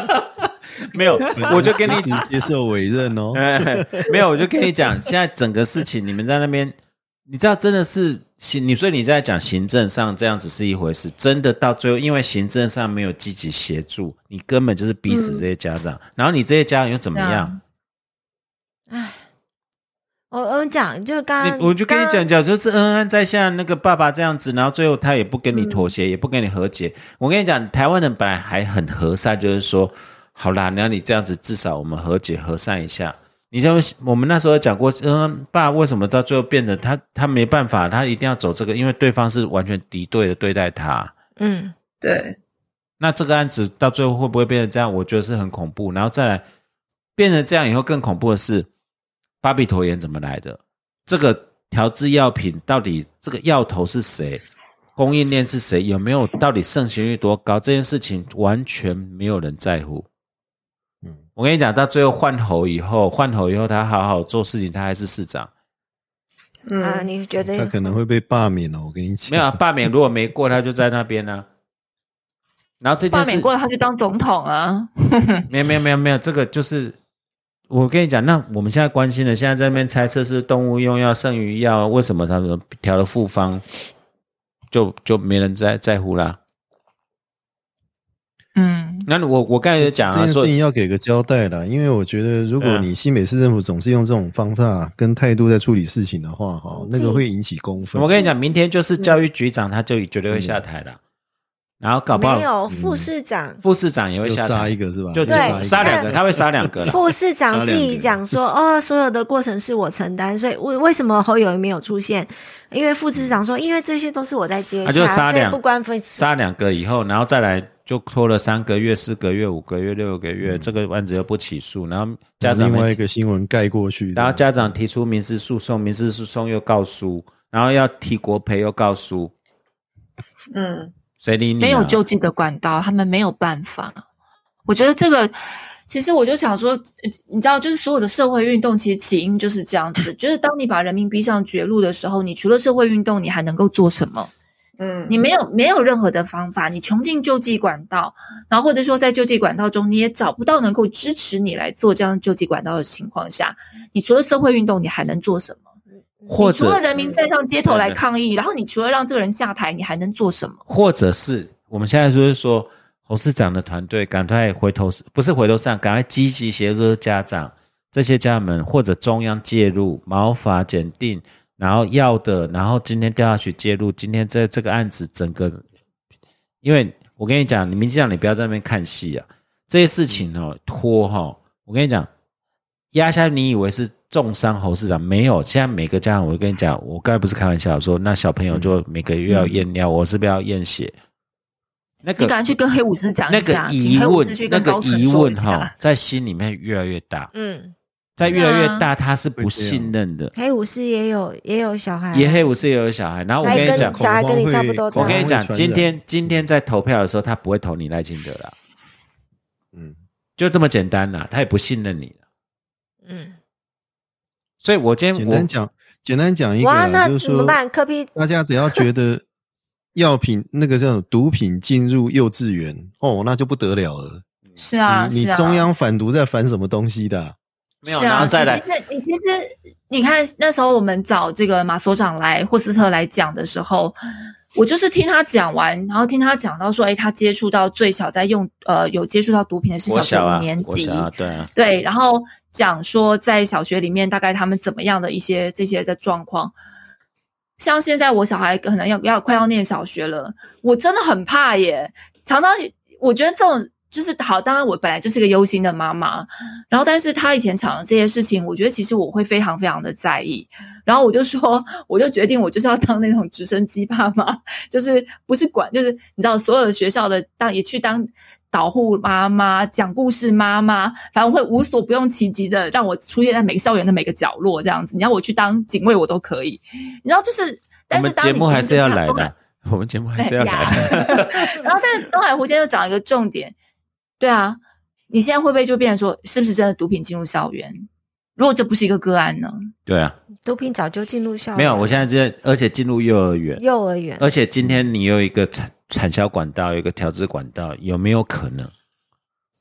[laughs] 没有，我就跟你接受委任哦。[laughs] 没有，我就跟你讲，现在整个事情，你们在那边，你知道，真的是。行，你所以你在讲行政上这样子是一回事，真的到最后，因为行政上没有积极协助，你根本就是逼死这些家长，然后你这些家长又怎么样？唉，我我讲就刚，我就跟你讲讲，就是恩恩在像那个爸爸这样子，然后最后他也不跟你妥协，也不跟你和解。我跟你讲，台湾人本来还很和善，就是说，好啦，那你这样子，至少我们和解和善一下。你像我们那时候讲过，嗯，爸为什么到最后变得他他没办法，他一定要走这个，因为对方是完全敌对的对待他。嗯，对。那这个案子到最后会不会变成这样？我觉得是很恐怖。然后再来变成这样以后，更恐怖的是，巴比妥盐怎么来的？这个调制药品到底这个药头是谁？供应链是谁？有没有到底盛行率多高？这件事情完全没有人在乎。嗯我跟你讲，到最后换头以后，换头以后，他好好做事情，他还是市长。啊，你觉得他可能会被罢免哦？我跟你讲，没有罢免，如果没过，他就在那边呢。然后这罢免过了，他就当总统啊。[laughs] 没有没有没有没有，这个就是我跟你讲，那我们现在关心的，现在在那边猜测是动物用药、剩余药，为什么他们调了复方，就就没人在在乎啦。嗯，那我我刚才也讲啊，这件事情要给个交代啦，因为我觉得如果你新北市政府总是用这种方法跟态度在处理事情的话，哈，那个会引起公愤。我跟你讲，明天就是教育局长，他就绝对会下台了，然后搞不好没有副市长，副市长也会下台，杀一个是吧？就对杀两个，他会杀两个了。副市长自己讲说，[laughs] 哦，所有的过程是我承担，所以为为什么侯友谊没有出现？因为副市长说，因为这些都是我在接他就洽，所以杀两不关分杀两个以后，然后再来就拖了三个月、四个月、五个月、六个月，这个案子又不起诉，然后家长另外一个新闻盖过去，然后家长提出民事诉讼，民事诉讼又告输，然后要提国赔又告输，嗯，谁理你、啊？没有救济的管道，他们没有办法。我觉得这个，其实我就想说，呃你知道，就是所有的社会运动，其实起因就是这样子，[laughs] 就是当你把人民逼上绝路的时候，你除了社会运动，你还能够做什么？嗯，你没有没有任何的方法，你穷尽救济管道，然后或者说在救济管道中，你也找不到能够支持你来做这样救济管道的情况下，你除了社会运动，你还能做什么？或你除了人民站上街头来抗议，然后你除了让这个人下台，你还能做什么？或者是我们现在就是说，侯市长的团队赶快回头，不是回头上，赶快积极协助家长，这些家长们或者中央介入，毛发检定，然后要的，然后今天调下去介入，今天这这个案子整个，因为我跟你讲，你民进党你不要在那边看戏啊，这些事情哦拖哈、我跟你讲，压下去你以为是重伤侯市长，没有，现在每个家长，我跟你讲，我刚才不是开玩笑说，那小朋友就每个月要验尿，我是不是要验血？那你个赶快去跟黑武士讲那个一下，疑请黑武问，那个疑问哈，在心里面越来越大，嗯，在越来越大，他是不信任的。黑武士也有也有小孩。啊，也黑武士也有小孩，然后我跟跟你讲，小孩跟你差不多我跟你讲今天今天在投票的时候，他不会投你赖清德了，嗯，就这么简单啦，他也不信任你了。嗯，所以我今天我简单讲，简单讲一个那就是说，怎么办？科比大家只要觉得药品那个叫毒品进入幼稚园，哦，那就不得了了。是啊，你你是啊，中央反毒在反什么东西的啊？没有，啊，然后再来你其实你其实你看那时候我们找这个马所长来霍斯特来讲的时候，我就是听他讲完，然后听他讲到说，哎，他接触到最小在用呃有接触到毒品的是小学五年，级，国小啊，对啊，对，然后讲说在小学里面大概他们怎么样的一些这些的状况。像现在我小孩可能要要快要念小学了，我真的很怕耶。常常我觉得这种就是好，当然我本来就是个忧心的妈妈，然后但是他以前讲的这些事情，我觉得其实我会非常非常的在意。然后我就说，我就决定我就是要当那种直升机爸妈，就是不是管，就是你知道所有的学校的当也去当导护妈妈、讲故事妈妈，反正我会无所不用其极的让我出现在每个校园的每个角落这样子。你要我去当警卫，我都可以。你知道，就是但是们节目还是要来的，我们节目还是要来的。[laughs] 然后，但是东海湖今天又讲一个重点，对啊，你现在会不会就变成说，是不是真的毒品进入校园？如果这不是一个个案呢？对啊，毒品早就进入校园，没有，我现在这而且进入幼儿园，幼儿园，而且今天你有一个产产销管道，有一个调制管道，有没有可能？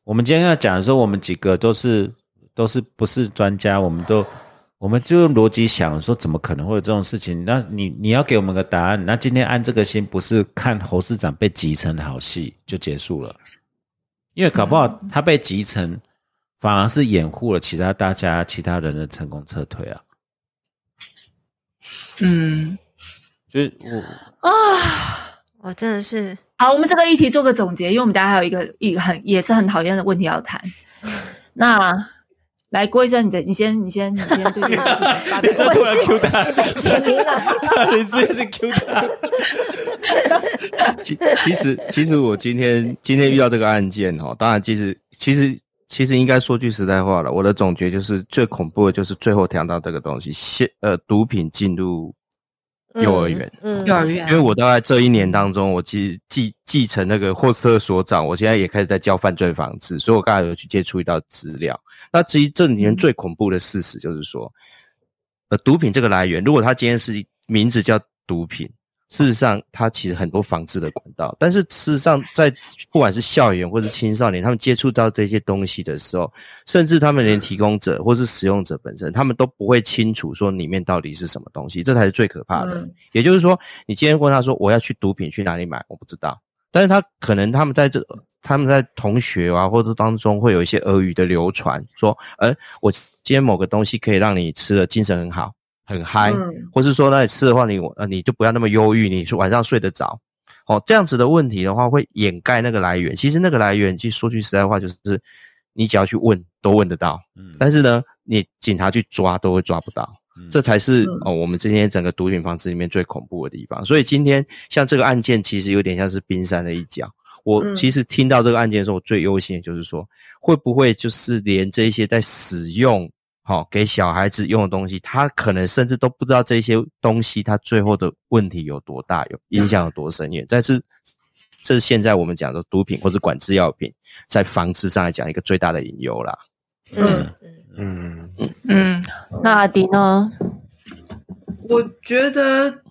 我们今天要讲的时候，我们几个都是都是不是专家，我们都我们就用逻辑想说，怎么可能会有这种事情？那你你要给我们个答案。那今天按这个心，不是看侯市长被集成好戏就结束了，因为搞不好他被集成，反而是掩护了其他大家其他人的成功撤退啊。嗯，就是我啊。我真的是好，我们这个议题做个总结，因为我们大家还有一个一个很也是很讨厌的问题要谈。那来郭医生，你的你先你先你先对这个事情发表 [laughs] 这突然 Q 他，你被点名了，[laughs] 你直接是 Q 他。其其实其实我今天今天遇到这个案件哈，当然其实其实其实应该说句实在话了，我的总结就是最恐怖的就是最后谈到这个东西，现呃毒品进入幼儿园。嗯，幼儿园因为我大概这一年当中，我继继继承那个霍斯特所长，我现在也开始在教犯罪防治，所以我刚才有去接触一道资料。那至于这里面最恐怖的事实就是说，呃，毒品这个来源，如果他今天是名字叫毒品，事实上它其实很多防治的管道，但是事实上在不管是校园或是青少年，他们接触到这些东西的时候，甚至他们连提供者或是使用者本身，他们都不会清楚说里面到底是什么东西，这才是最可怕的。嗯也就是说，你今天问他说我要去毒品去哪里买，我不知道。但是他可能他们在这他们在同学啊或者当中会有一些俄语的流传，说，呃，我今天某个东西可以让你吃了精神很好，很嗨，嗯或是说那你吃的话你呃你就不要那么忧郁，你是晚上睡得着。哦，这样子的问题的话，会掩盖那个来源。其实那个来源，其实说句实在话，就是你只要去问，都问得到。嗯但是呢，你警察去抓都会抓不到，嗯这才是嗯哦我们今天整个毒品防治里面最恐怖的地方。所以今天像这个案件，其实有点像是冰山的一角。我嗯其实听到这个案件的时候，我最忧心的就是说，会不会就是连这些在使用好、给小孩子用的东西，他可能甚至都不知道这些东西它最后的问题有多大，有影响有多深远。但是这是现在我们讲的毒品或者管制药品在防治上来讲一个最大的隐忧啦。嗯，嗯，嗯嗯，那阿迪呢？我觉得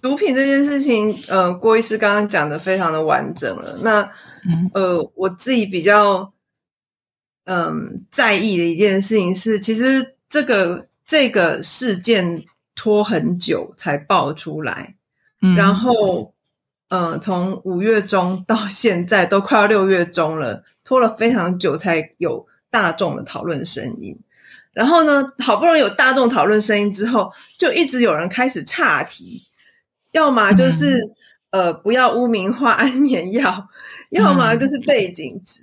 毒品这件事情，呃，郭医师刚刚讲的非常的完整了。那嗯呃，我自己比较嗯在意的一件事情是，其实这个这个事件拖很久才爆出来，嗯然后嗯，从五月中到现在都快要六月中了，拖了非常久才有大众的讨论声音。然后呢，好不容易有大众讨论声音之后，就一直有人开始岔题，要么就是、呃不要污名化安眠药，要么就是背景值。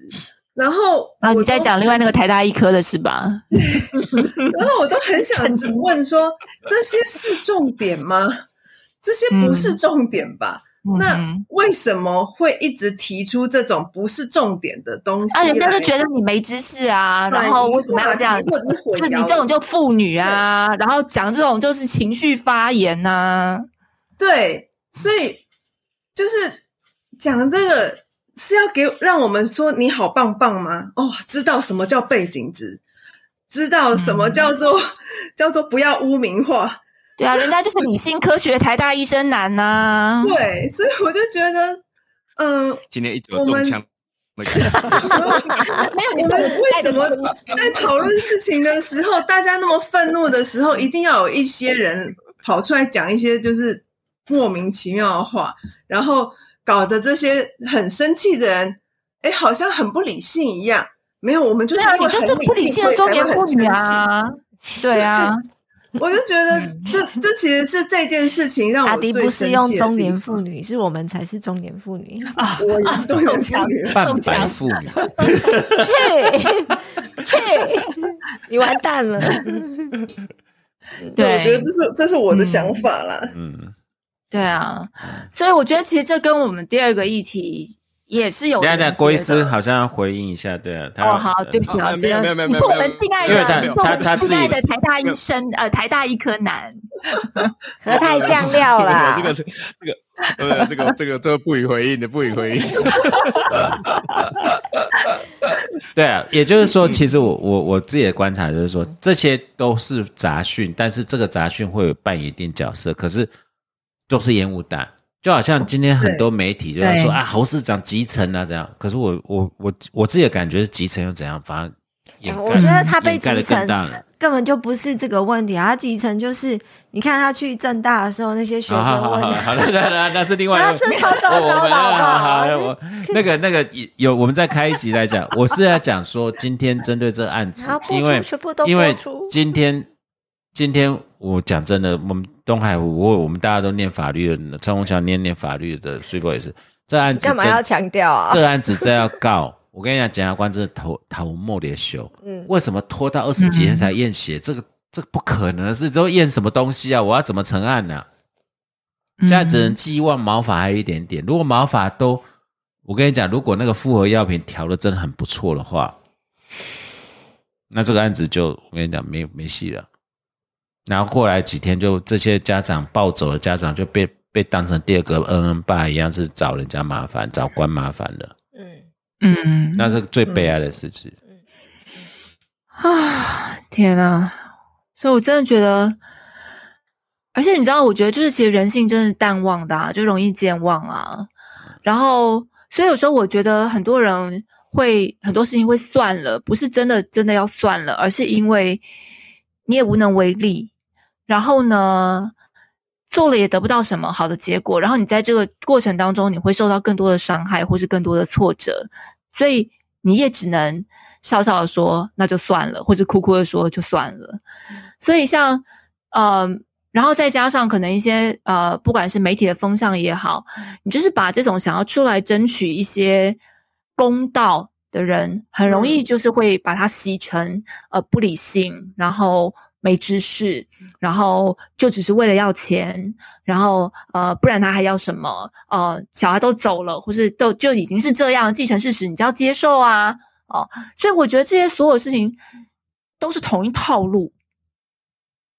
然后啊，你在讲另外那个台大医科的是吧？[laughs] 然后我都很想请问说，这些是重点吗？这些不是重点吧？那嗯为什么会一直提出这种不是重点的东西？啊，人家就觉得你没知识啊，然后为什么要这样？或者是就你淆这种就妇女啊，然后讲这种就是情绪发言呐、对，所以就是讲这个是要给让我们说你好棒棒吗？哦，知道什么叫背景值，知道什么叫做、叫做不要污名化。对啊，人家就是理性科学台大医生男呐、[laughs] 对，所以我就觉得，嗯、今天一直有中枪。[laughs] 没有你我们为什么在讨论事情的时候，大家那么愤怒的时候，一定要有一些人跑出来讲一些就是莫名其妙的话，然后搞得这些很生气的人，哎，好像很不理性一样。没有，我们就是因为很你就是不理性的中年妇女啊，对啊，[laughs] 我就觉得这这其实是这件事情让我阿迪最不是用生气中年妇女，是我们才是中年妇女。啊，[laughs] 我也是中年妇女。[laughs] 半白妇女，去去，你完蛋了。对，我觉得这是这是我的想法啦。嗯，对啊，所以我觉得其实这跟我们第二个议题也是有等一下等一下，连接郭医师好像要回应一下，对啊，他哦，好，对不起啊，没有没有没有我没有。们敬爱的，他他自己们敬爱的台大医生，呃，台大医科男，[laughs] 何太酱料啦，[laughs] 这个这个这个呃这个这个这个不予回应的，不予回应。[laughs] 对啊，也就是说，其实我我我自己的观察就是说，这些都是杂讯，但是这个杂讯会有扮演一定角色，可是都是烟雾弹。就好像今天很多媒体就在说啊，侯市长集成啊，这样。可是我我我我自己的感觉是集成又怎样？反而我觉得他被集成。根本就不是这个问题啊！他集成就是，你看他去正大的时候，那些学生问好好，好，那那那那是另外啊一个。这超糟好好好？我那个那个有，我们再开一集来讲。我是要讲说，今天针对这个案子因为因为，今天今天我讲真的，我们东海湖，我我们大家都念法律的，陈宏强念念法律的，所以不也是这案子干嘛要强调啊？[laughs] 这案子真要告，我跟你讲，检察官真的头头莫连修。嗯，为什么拖到二十几天才验血？这个这个不可能的事，之后验什么东西啊？我要怎么成案呢、现在只能寄望毛发还有一点点。如果毛发都，我跟你讲，如果那个复合药品调的真的很不错的话，那这个案子就我跟你讲没没戏了。然后过来几天，就这些家长暴走的家长就被被当成第二个恩恩爸一样，是找人家麻烦，找官麻烦的，嗯，嗯，那是最悲哀的事情。啊，天啊！所以我真的觉得，而且你知道，我觉得就是其实人性真的是淡忘的、啊，就容易健忘啊。然后，所以有时候我觉得很多人会很多事情会算了，不是真的真的要算了，而是因为你也无能为力。然后呢，做了也得不到什么好的结果，然后你在这个过程当中，你会受到更多的伤害，或是更多的挫折，所以你也只能笑笑的说那就算了，或是哭哭的说就算了。所以像呃，然后再加上可能一些呃，不管是媒体的风向也好，你就是把这种想要出来争取一些公道的人，很容易就是会把它洗成呃不理性，然后没知识，然后就只是为了要钱，然后呃，不然他还要什么？呃，小孩都走了，或是都就已经是这样，既成事实，你就要接受啊！哦，所以我觉得这些所有事情都是同一套路。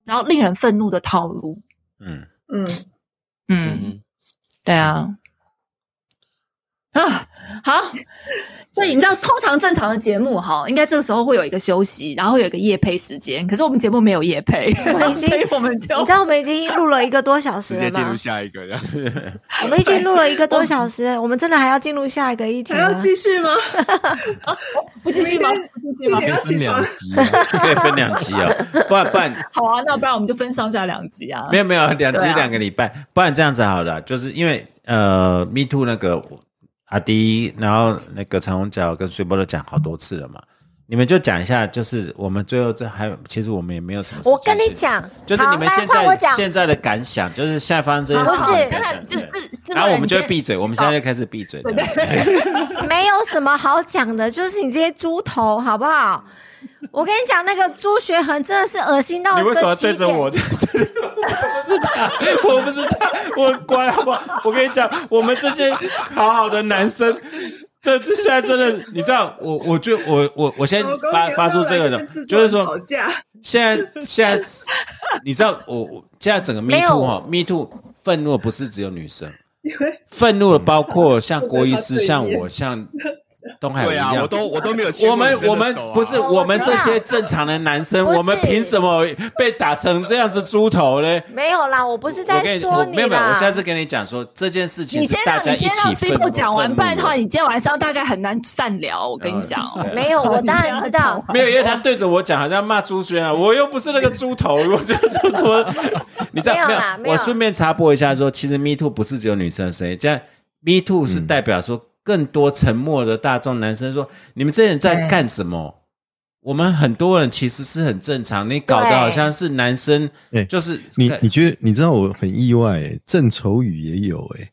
然后令人愤怒的套路，嗯。嗯。嗯，对啊，啊 [laughs] 好。所以你知道，通常正常的节目哈，应该这个时候会有一个休息，然后有一个夜配时间。可是我们节目没有夜配，我们已经，[laughs] 我们就你知道我们已经录了一个多小时了吗？直接进入下一个，[laughs] 我们已经录了一个多小时，我们真的还要进入下一个议题还要继续吗？不继续吗？继续吗？要分两集，可以分两集啊，不然不然好啊，那不然我们就分上下两集啊。没有没有两集两个礼拜，不然这样子好了，就是因为呃，Me Too 那个。阿迪，然后那个陈红角跟水波都讲好多次了嘛，你们就讲一下，就是我们最后这还其实我们也没有什么。我跟你讲，就是你们现在现在的感想，就是现在发生这件事，不是，就是，然后我们就闭嘴，我们现在就开始闭嘴。没有什么好讲的，就是你这些猪头，好不好？[laughs] 我跟你讲，那个朱学恒真的是恶心到。你为什么对着我？[laughs] 我不是他，我不是他，我很乖，好不好？我跟你讲，我们这些好好的男生，这这现在真的，你知道，我我就我我我先发发出这个的，就是说，现在现在，你知道，我我现在整个 Me Too 哈，Me Too 愤怒不是只有女生，愤怒的包括像郭医师，像我，像。东海对啊，我都我都没有。我们我们不是我们这些正常的男生，我们凭什么被打成这样子猪头呢？没有啦，我不是在说你没有没有，我下次跟你讲说这件事情是大家一起分。你先讲完，不然的话，你今天晚上大概很难善聊。我跟你讲，[laughs] 没有，我当然知道。[laughs] 没有，因为他对着我讲，好像骂朱轩啊，我又不是那个猪头，我就说什么？[laughs] 你知道没有？我顺便插播一下，说其实 Me Too 不是只有女生的声音，这样 Me Too 是代表说。更多沉默的大众男生说：“你们这人在干什么？”我们很多人其实是很正常，你搞得好像是男生，就是你你觉得你知道我很意外，郑愁予也有哎，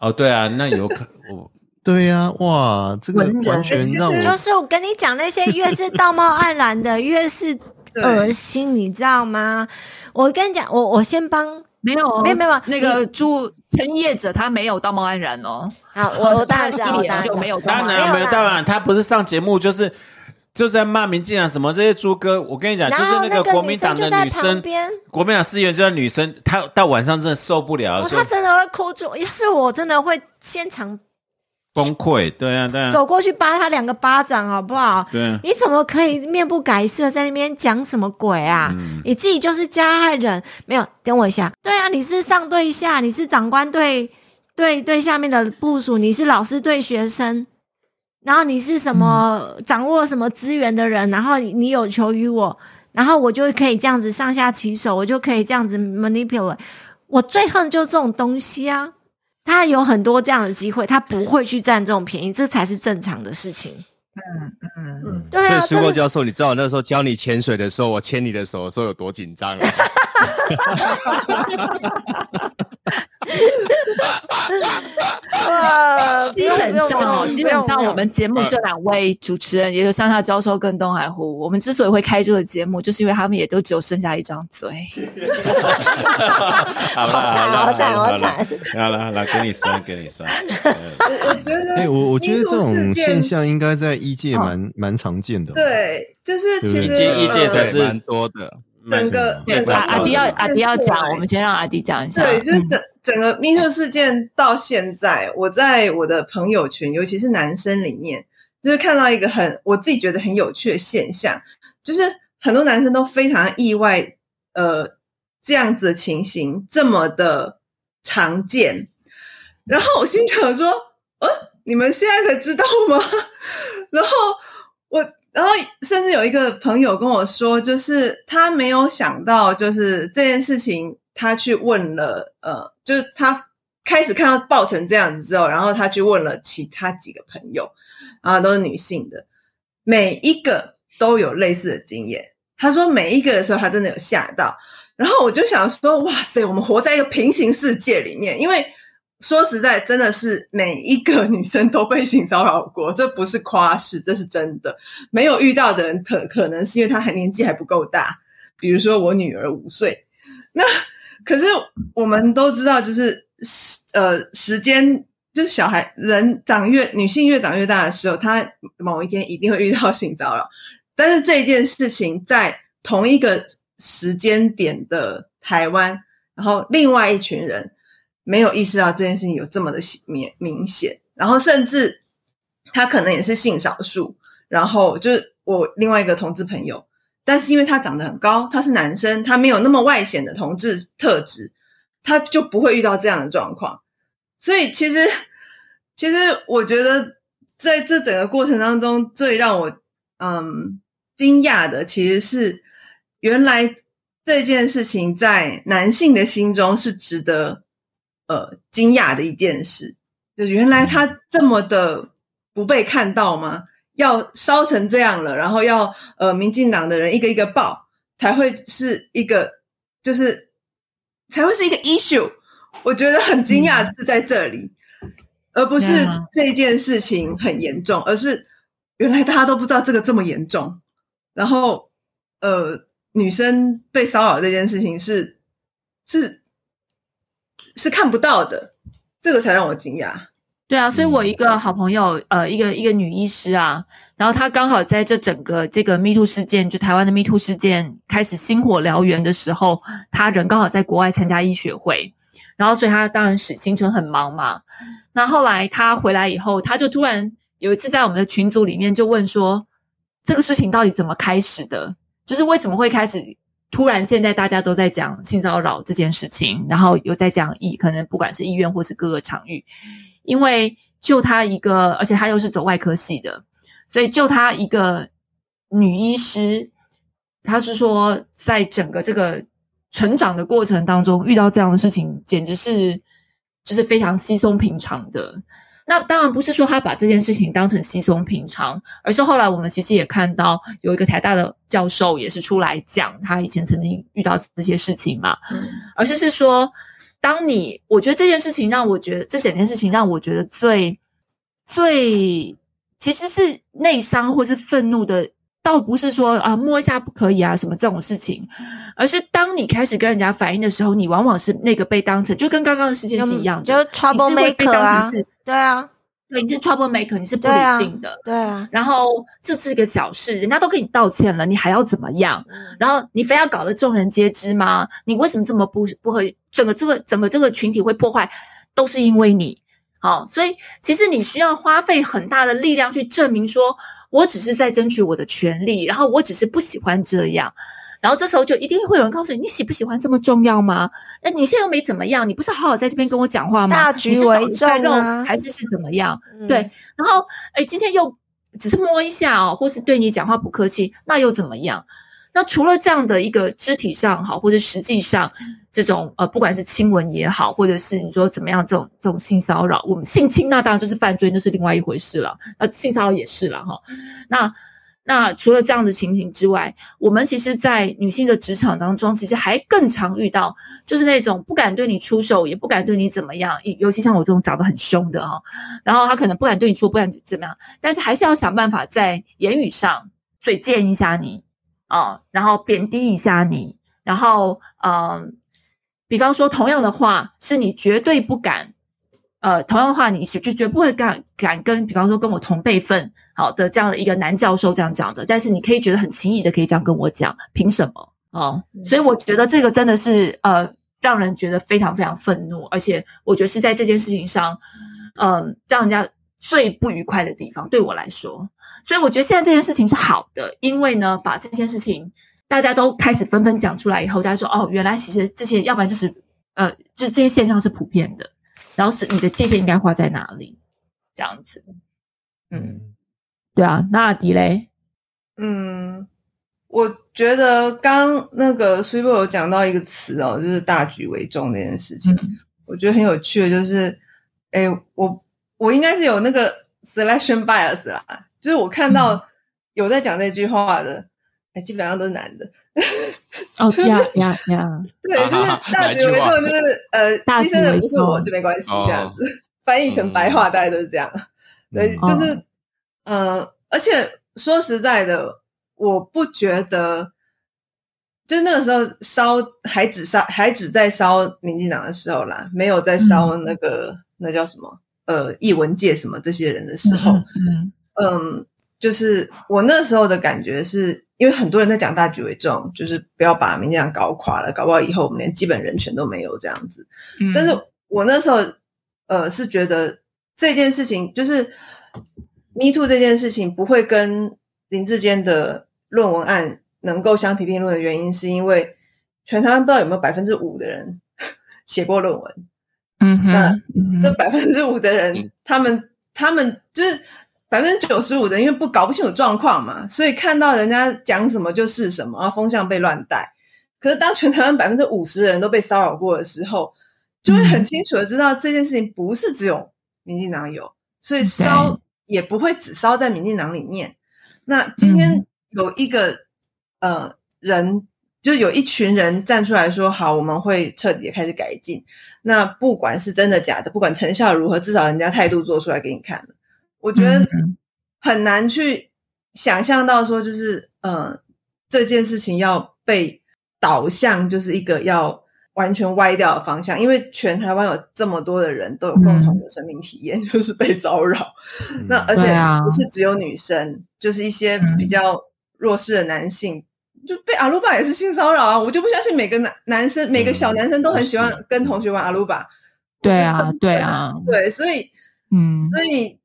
哦对啊，那有可 [laughs] 我对呀，哇，这个完全让我就是我跟你讲，那些越是道貌岸然的，[laughs] 越是恶心，你知道吗？我跟你讲，我我先帮。没有，没有，没有，那个朱陈业者他没有道貌岸然哦。好，我 [laughs] 我当然知道，就没有，当然没有，当然他不是上节目，就是就是在骂民进党什么这些猪哥。我跟你讲，就是那个国民党的女生，国民党议员就在女生，她到晚上真的受不了，她真的会哭住。要是我真的会现场。崩溃，对啊，对啊，走过去扒他两个巴掌，好不好？对，你怎么可以面不改色在那边讲什么鬼啊？你自己就是加害人，没有？等我一下，对啊，你是上对下，你是长官对对对下面的部署，你是老师对学生，然后你是什么掌握什么资源的人，然后你有求于我，然后我就可以这样子上下其手，我就可以这样子 manipulate。我最恨就是这种东西啊！他有很多这样的机会，他不会去占这种便宜，这才是正常的事情。嗯嗯嗯，对啊。所以苏教授，你知道那时候教你潜水的时候，我牵你的手的时候有多紧张啊？基本上哦，基本上我们节目这两位主持人，也就上下教授跟东海湖，我们之所以会开这个节目，就是因为他们也都只有剩下一张嘴。[laughs] 好惨，好惨，好惨！好了，来给你算，给你算。我我觉得，哎，我我觉得这种现象应该在医界蛮蛮常见的。对，就是其实医界才是蛮多的。整个阿迪要阿迪要讲，我们先让阿迪讲一下。对，就是整整个 MeToo 事件到现在，我在我的朋友圈，尤其是男生里面，就是看到一个很我自己觉得很有趣的现象，就是很多男生都非常意外，呃，这样子的情形这么的常见。然后我心想说，呃，你们现在才知道吗？然后我。然后，甚至有一个朋友跟我说，就是他没有想到，就是这件事情他去问了，呃，就是他开始看到爆成这样子之后，然后他去问了其他几个朋友，啊，都是女性的，每一个都有类似的经验。他说每一个的时候，他真的有吓到。然后我就想说，哇塞，我们活在一个平行世界里面，因为说实在，真的是每一个女生都被性骚扰过，这不是夸饰，这是真的。没有遇到的人，可可能是因为他还年纪还不够大，比如说我女儿五岁，那。可是我们都知道，就是呃，时间就是小孩人长越女性越长越大的时候，她某一天一定会遇到性骚扰。但是这件事情在同一个时间点的台湾，然后另外一群人没有意识到这件事情有这么的明明显，然后甚至他可能也是性少数，然后就是我另外一个同志朋友。但是因为他长得很高，他是男生，他没有那么外显的同志特质，他就不会遇到这样的状况。所以其实，[laughs] 其实我觉得在这整个过程当中，最让我嗯惊讶的，其实是原来这件事情在男性的心中是值得呃惊讶的一件事，就是原来他这么的不被看到吗？要烧成这样了，然后要呃，民进党的人一个一个报，才会是一个，就是才会是一个 issue。我觉得很惊讶是在这里，而不是这件事情很严重，而是原来大家都不知道这个这么严重。然后呃，女生被骚扰这件事情是是是看不到的，这个才让我惊讶。对啊，所以我一个好朋友，呃，一个一个女医师啊，然后她刚好在这整个这个 Me Too 事件，就台湾的 Me Too 事件开始星火燎原的时候，她人刚好在国外参加医学会，然后所以她当然是行程很忙嘛。那后来她回来以后，她就突然有一次在我们的群组里面就问说，这个事情到底怎么开始的？就是为什么会开始突然现在大家都在讲性骚扰这件事情，然后有在讲医，可能不管是医院或是各个场域。因为就她一个，而且她又是走外科系的，所以就她一个女医师，她是说，在整个这个成长的过程当中，遇到这样的事情，简直是就是非常稀松平常的。那当然不是说他把这件事情当成稀松平常，而是后来我们其实也看到有一个台大的教授也是出来讲，他以前曾经遇到这些事情嘛，而是是说。当你，我觉得这件事情让我觉得，这整件事情让我觉得最最其实是内伤或是愤怒的，倒不是说啊摸一下不可以啊什么这种事情，而是当你开始跟人家反应的时候，你往往是那个被当成就跟刚刚的事件是一样的，就 trouble maker 啊，对啊。你是 trouble maker，你是不理性的，对啊。然后这是一个小事，人家都跟你道歉了，你还要怎么样？然后你非要搞得众人皆知吗？你为什么这么不不和整个这个整个这个群体会破坏，都是因为你。好，所以其实你需要花费很大的力量去证明说，我只是在争取我的权利，然后我只是不喜欢这样。然后这时候就一定会有人告诉你，你喜不喜欢这么重要吗？那你现在又没怎么样，你不是好好在这边跟我讲话吗？大局为重啊，还是是怎么样？对。然后，哎，今天又只是摸一下哦，或是对你讲话不客气，那又怎么样？那除了这样的一个肢体上好，或者实际上这种呃，不管是亲吻也好，或者是你说怎么样这种这种性骚扰，我们性侵那当然就是犯罪，那是另外一回事了。那性骚扰也是了哈。那。那除了这样的情形之外，我们其实，在女性的职场当中，其实还更常遇到，就是那种不敢对你出手，也不敢对你怎么样，尤其像我这种长得很凶的哈，然后他可能不敢对你说，不敢怎么样，但是还是要想办法在言语上嘴贱一下你啊，然后贬低一下你，然后嗯，比方说同样的话，是你绝对不敢。呃，同样的话，你是就绝不会敢敢跟，比方说跟我同辈分好的这样的一个男教授这样讲的，但是你可以觉得很轻易的可以这样跟我讲，凭什么哦，所以我觉得这个真的是呃，让人觉得非常非常愤怒，而且我觉得是在这件事情上，嗯，让人家最不愉快的地方，对我来说，所以我觉得现在这件事情是好的，因为呢，把这件事情大家都开始纷纷讲出来以后，大家说哦，原来其实这些要不然就是呃，就这些现象是普遍的。然后是你的界限应该画在哪里？这样子，嗯，对啊，那迪雷，嗯，我觉得刚那个 Super 有讲到一个词哦，就是大局为重这件事情，我觉得很有趣的，就是，哎，我我应该是有那个 selection bias 啦，就是我看到有在讲这句话的，哎，基本上都是男的。哦 [laughs] 呀呀呀！对，就是大局为重，就是呃，[laughs] 牺牲的不是我就没关系，这样子 [laughs] 翻译成白话，大概都是这样。对，就是呃，而且说实在的，我不觉得，就那个时候烧还只烧还只在烧民进党的时候啦，没有在烧那个那叫什么呃译文界什么这些人的时候，嗯嗯，就是我那时候的感觉是。因为很多人在讲大局为重，就是不要把民进党搞垮了，搞不好以后我们连基本人权都没有这样子。嗯、但是我那时候呃是觉得这件事情就是 Me Too 这件事情不会跟林志坚的论文案能够相提并论的原因，是因为全台湾不知道有没有百分之五的人 [laughs] 写过论文。嗯哼，那这百分之五的人，他们他们就是。百分之九十五的，因为不搞不清楚状况嘛，所以看到人家讲什么就是什么，然后风向被乱带。可是当全台湾百分之五十的人都被骚扰过的时候，就会很清楚的知道这件事情不是只有民进党有，所以烧也不会只烧在民进党里面。那今天有一个呃人，就有一群人站出来说：“好，我们会彻底的开始改进。”那不管是真的假的，不管成效如何，至少人家态度做出来给你看了。我觉得很难去想象到说，就是呃，这件事情要被导向就是一个要完全歪掉的方向，因为全台湾有这么多的人都有共同的生命体验，嗯、[laughs] 就是被骚扰。嗯、那而且不是只有女生，就是一些比较弱势的男性，就被阿鲁巴也是性骚扰啊！我就不相信每个男男生、每个小男生都很喜欢跟同学玩阿鲁巴。对啊，对啊，对，所以嗯，所以。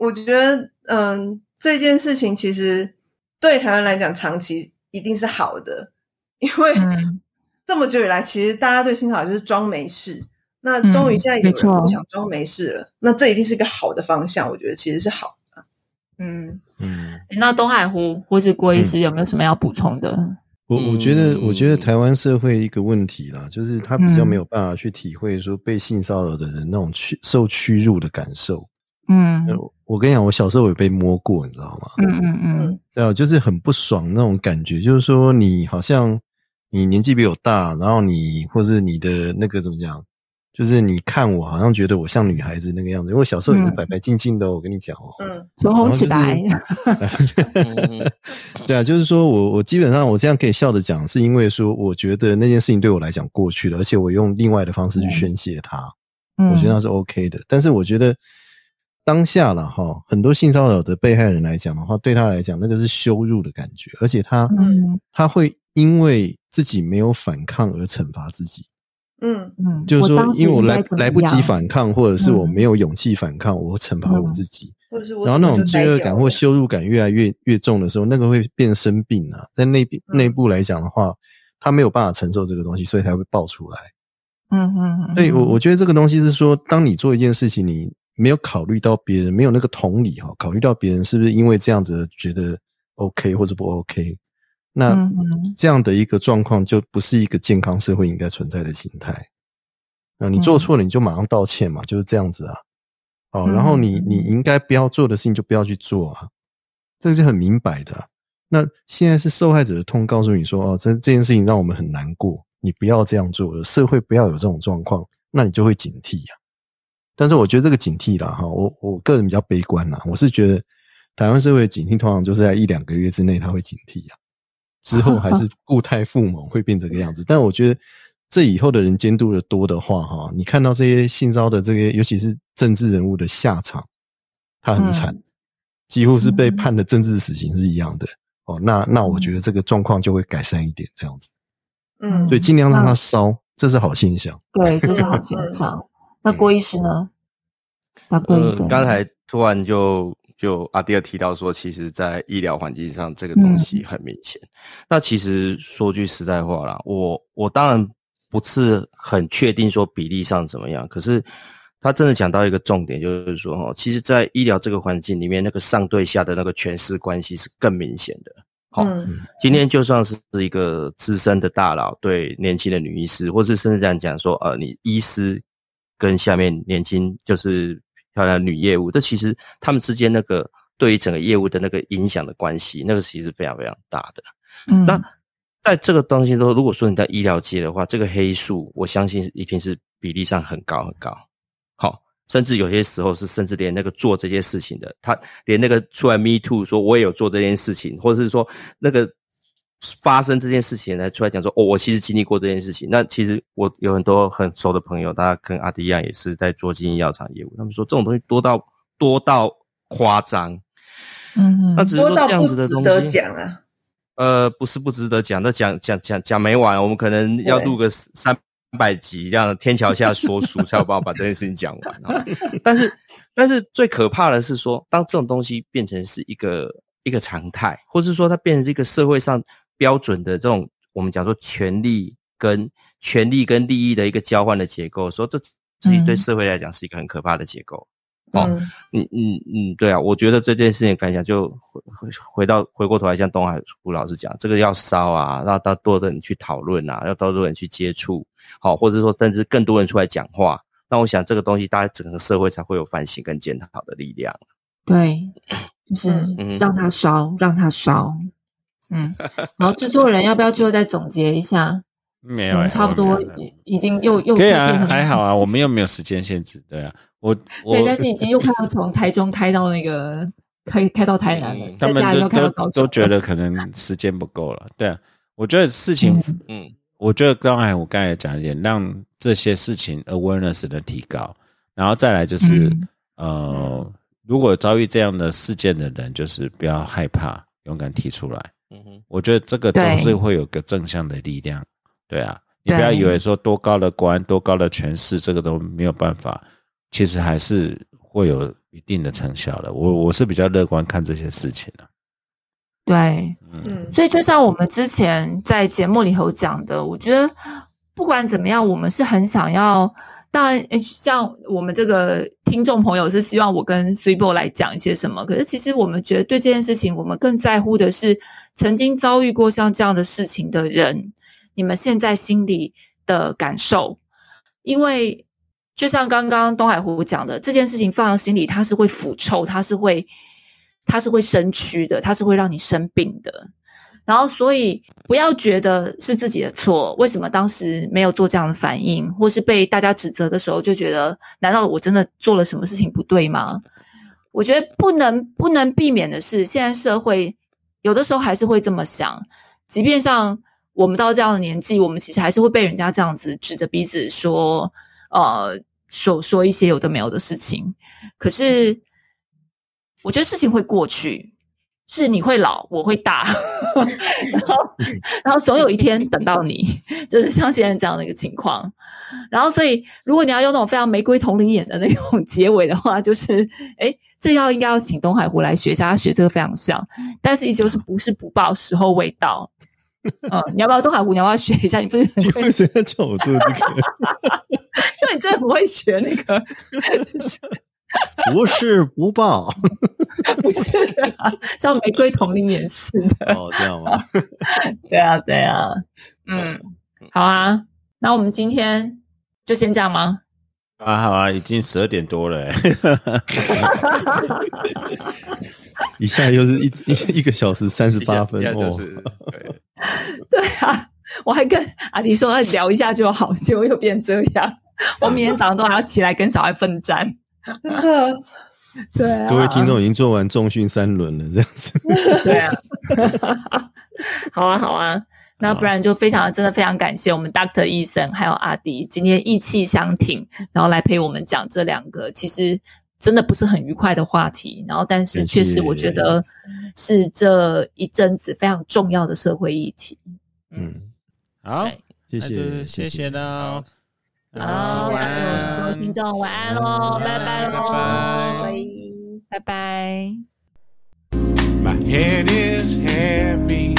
我觉得，嗯，这件事情其实对台湾来讲，长期一定是好的，因为这么久以来，其实大家对性骚扰就是装没事。那终于现在有人不想装没事了，那这一定是一个好的方向。我觉得其实是好的。嗯嗯，那东海湖或是郭医师有没有什么要补充的？我我觉得，我觉得台湾社会一个问题啦，就是他比较没有办法去体会说被性骚扰的人那种屈受屈辱的感受。嗯，我跟你讲，我小时候有被摸过，你知道吗？嗯嗯嗯，对啊，就是很不爽那种感觉，就是说你好像你年纪比我大，然后你或是你的那个怎么讲，就是你看我好像觉得我像女孩子那个样子，因为我小时候也是白白净净的，我跟你讲哦，嗯，唇红起来，[laughs] 对啊，就是说我我基本上我这样可以笑着讲，是因为说我觉得那件事情对我来讲过去了，而且我用另外的方式去宣泄它，我觉得那是 OK 的，但是我觉得。当下了哈，很多性骚扰的被害人来讲的话，对他来讲那个是羞辱的感觉，而且他，嗯，他会因为自己没有反抗而惩罚自己，嗯。嗯，就是说，因为我来来不及反抗，或者是我没有勇气反抗，我惩罚我自己，然后那种罪恶感或羞辱感越来越越重的时候，那个会变生病啊，在内内部来讲的话，他没有办法承受这个东西，所以才会爆出来，嗯嗯，所以我我觉得这个东西是说，当你做一件事情，你。没有考虑到别人，没有那个同理哈，考虑到别人是不是因为这样子觉得 OK 或者不 OK，那这样的一个状况就不是一个健康社会应该存在的形态。啊，你做错了你就马上道歉嘛，就是这样子啊。哦，然后你你应该不要做的事情就不要去做啊，这个是很明白的。那现在是受害者的痛告诉你说，哦，这这件事情让我们很难过，你不要这样做了，社会不要有这种状况，那你就会警惕呀。但是我觉得这个警惕啦，哈，我我个人比较悲观啦。我是觉得台湾社会的警惕通常就是在一两个月之内他会警惕啊，之后还是固态复萌会变这个样子。但我觉得这以后的人监督的多的话，哈，你看到这些性骚的这些，尤其是政治人物的下场，他很惨，几乎是被判的政治死刑是一样的哦。那那我觉得这个状况就会改善一点，这样子。嗯，所以尽量让他烧，这是好现象。对，这是好现象。[laughs] 那郭医师呢？大不医生，刚才突然就就阿迪尔提到说，其实，在医疗环境上，这个东西很明显。那其实说句实在话啦，我我当然不是很确定说比例上怎么样，可是他真的讲到一个重点，就是说哈，其实，在医疗这个环境里面，那个上对下的那个权势关系是更明显的。好、嗯今天就算是一个资深的大佬对年轻的女医师，或是甚至这样讲说，呃，你医师跟下面年轻就是漂亮的女业务，这其实他们之间那个对于整个业务的那个影响的关系，那个其实是非常非常大的。嗯那在这个东西都，如果说你在医疗界的话，这个黑数，我相信一定是比例上很高很高。好，甚至有些时候是，甚至连那个做这些事情的，他连那个出来 me too 说我也有做这件事情，或者是说那个发生这件事情来出来讲说，哦，我其实经历过这件事情。那其实我有很多很熟的朋友，大家跟阿迪一样，也是在做经营药厂业务，他们说这种东西多到多到夸张。嗯那只是说这样子的东西，讲啊。呃，不是不值得讲，那讲讲讲讲没完，我们可能要录个三百集，这样天桥下说书才有办法把这件事情讲完、啊。[laughs] 但是，但是最可怕的是说，当这种东西变成是一个一个常态，或是说它变成是一个社会上标准的这种我们讲说权利跟权利跟利益的一个交换的结构，说这其实对嗯社会来讲是一个很可怕的结构。哦嗯嗯嗯嗯，对啊，我觉得这件事情感想就回回回到回过头来，像东海胡老师讲，这个要烧啊，让到多的人去讨论啊，要多多人去接触，好、或者说甚至更多人出来讲话，那我想这个东西，大家整个社会才会有反省跟检讨的力量。对，就是嗯让它烧，让它烧。嗯，然后制作人要不要最后再总结一下？没有、欸，差不多已已经又又可以啊，还好啊，我们又没有时间限制，对啊，我我对，但是已经又快要从台中开到那个开开到台南了嗯，他们都再加又开到都高雄，都觉得可能时间不够了，对啊，我觉得事情，嗯我觉得刚才我刚才也讲一点，让这些事情 awareness 的提高，然后再来就是、嗯呃，如果遭遇这样的事件的人，就是不要害怕，勇敢提出来。我觉得这个对总是会有个正向的力量，对啊，你不要以为说多高的官、多高的权势，这个都没有办法，其实还是会有一定的成效的。我我是比较乐观看这些事情的、对，嗯。嗯。所以就像我们之前在节目里头讲的，我觉得不管怎么样，我们是很想要。当然，像我们这个听众朋友是希望我跟 s u p e 来讲一些什么，可是其实我们觉得对这件事情，我们更在乎的是曾经遭遇过像这样的事情的人，你们现在心里的感受。因为就像刚刚东海湖讲的，这件事情放在心里，它是会腐臭，它是会，它是会生蛆的，它是会让你生病的。然后，所以不要觉得是自己的错，为什么当时没有做这样的反应，或是被大家指责的时候，就觉得难道我真的做了什么事情不对吗？我觉得不能不能避免的是，现在社会有的时候还是会这么想，即便像我们到这样的年纪，我们其实还是会被人家这样子指着鼻子说，呃，说说一些有的没有的事情。可是，我觉得事情会过去，是你会老，我会大，[laughs] 然后，然后总有一天等到你，就是像现在这样的一个情况。然后，所以如果你要用那种非常玫瑰同龄眼的那种 [laughs] 结尾的话，就是，哎，这要应该要请东海湖来学一下，他学这个非常像，但是依旧是不是不报，时候未到。嗯，你要不要东海湖？你要不要学一下？你不是很会，你为什么要叫我做这个？[laughs] 因为你真的很会学那个，就是 [laughs] 不是不报 [laughs] 不是啊，叫玫瑰同龄眼式的。哦，这样吗？[laughs] 对啊，对啊，嗯，好啊，那我们今天就先这样吗？啊，好啊，已经十二点多了、欸，一下又是一一一个小时三十八分哦，对对啊，我还跟阿迪说要聊一下就好，结果又变这样。我明天早上都还要起来跟小孩奋战。真的，对啊，各位听众已经做完重训三轮了，这样子。[laughs] 对啊，[laughs] 好啊，好啊，那不然就非常真的非常感谢我们 Doctor 医生还有阿迪今天意气相挺，然后来陪我们讲这两个其实真的不是很愉快的话题，然后但是确实我觉得是。这一阵子非常重要的社会议题。嗯，好，谢谢，谢谢喽，好，晚各位安，听众晚安喽，拜拜喽，拜拜。 My head is heavy.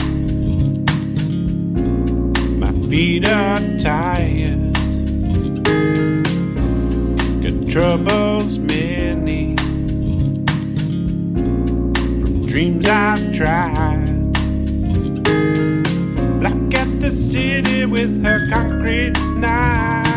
My feet are tired. Got troubles many from dreams I've tried. Black at the city with her concrete knife.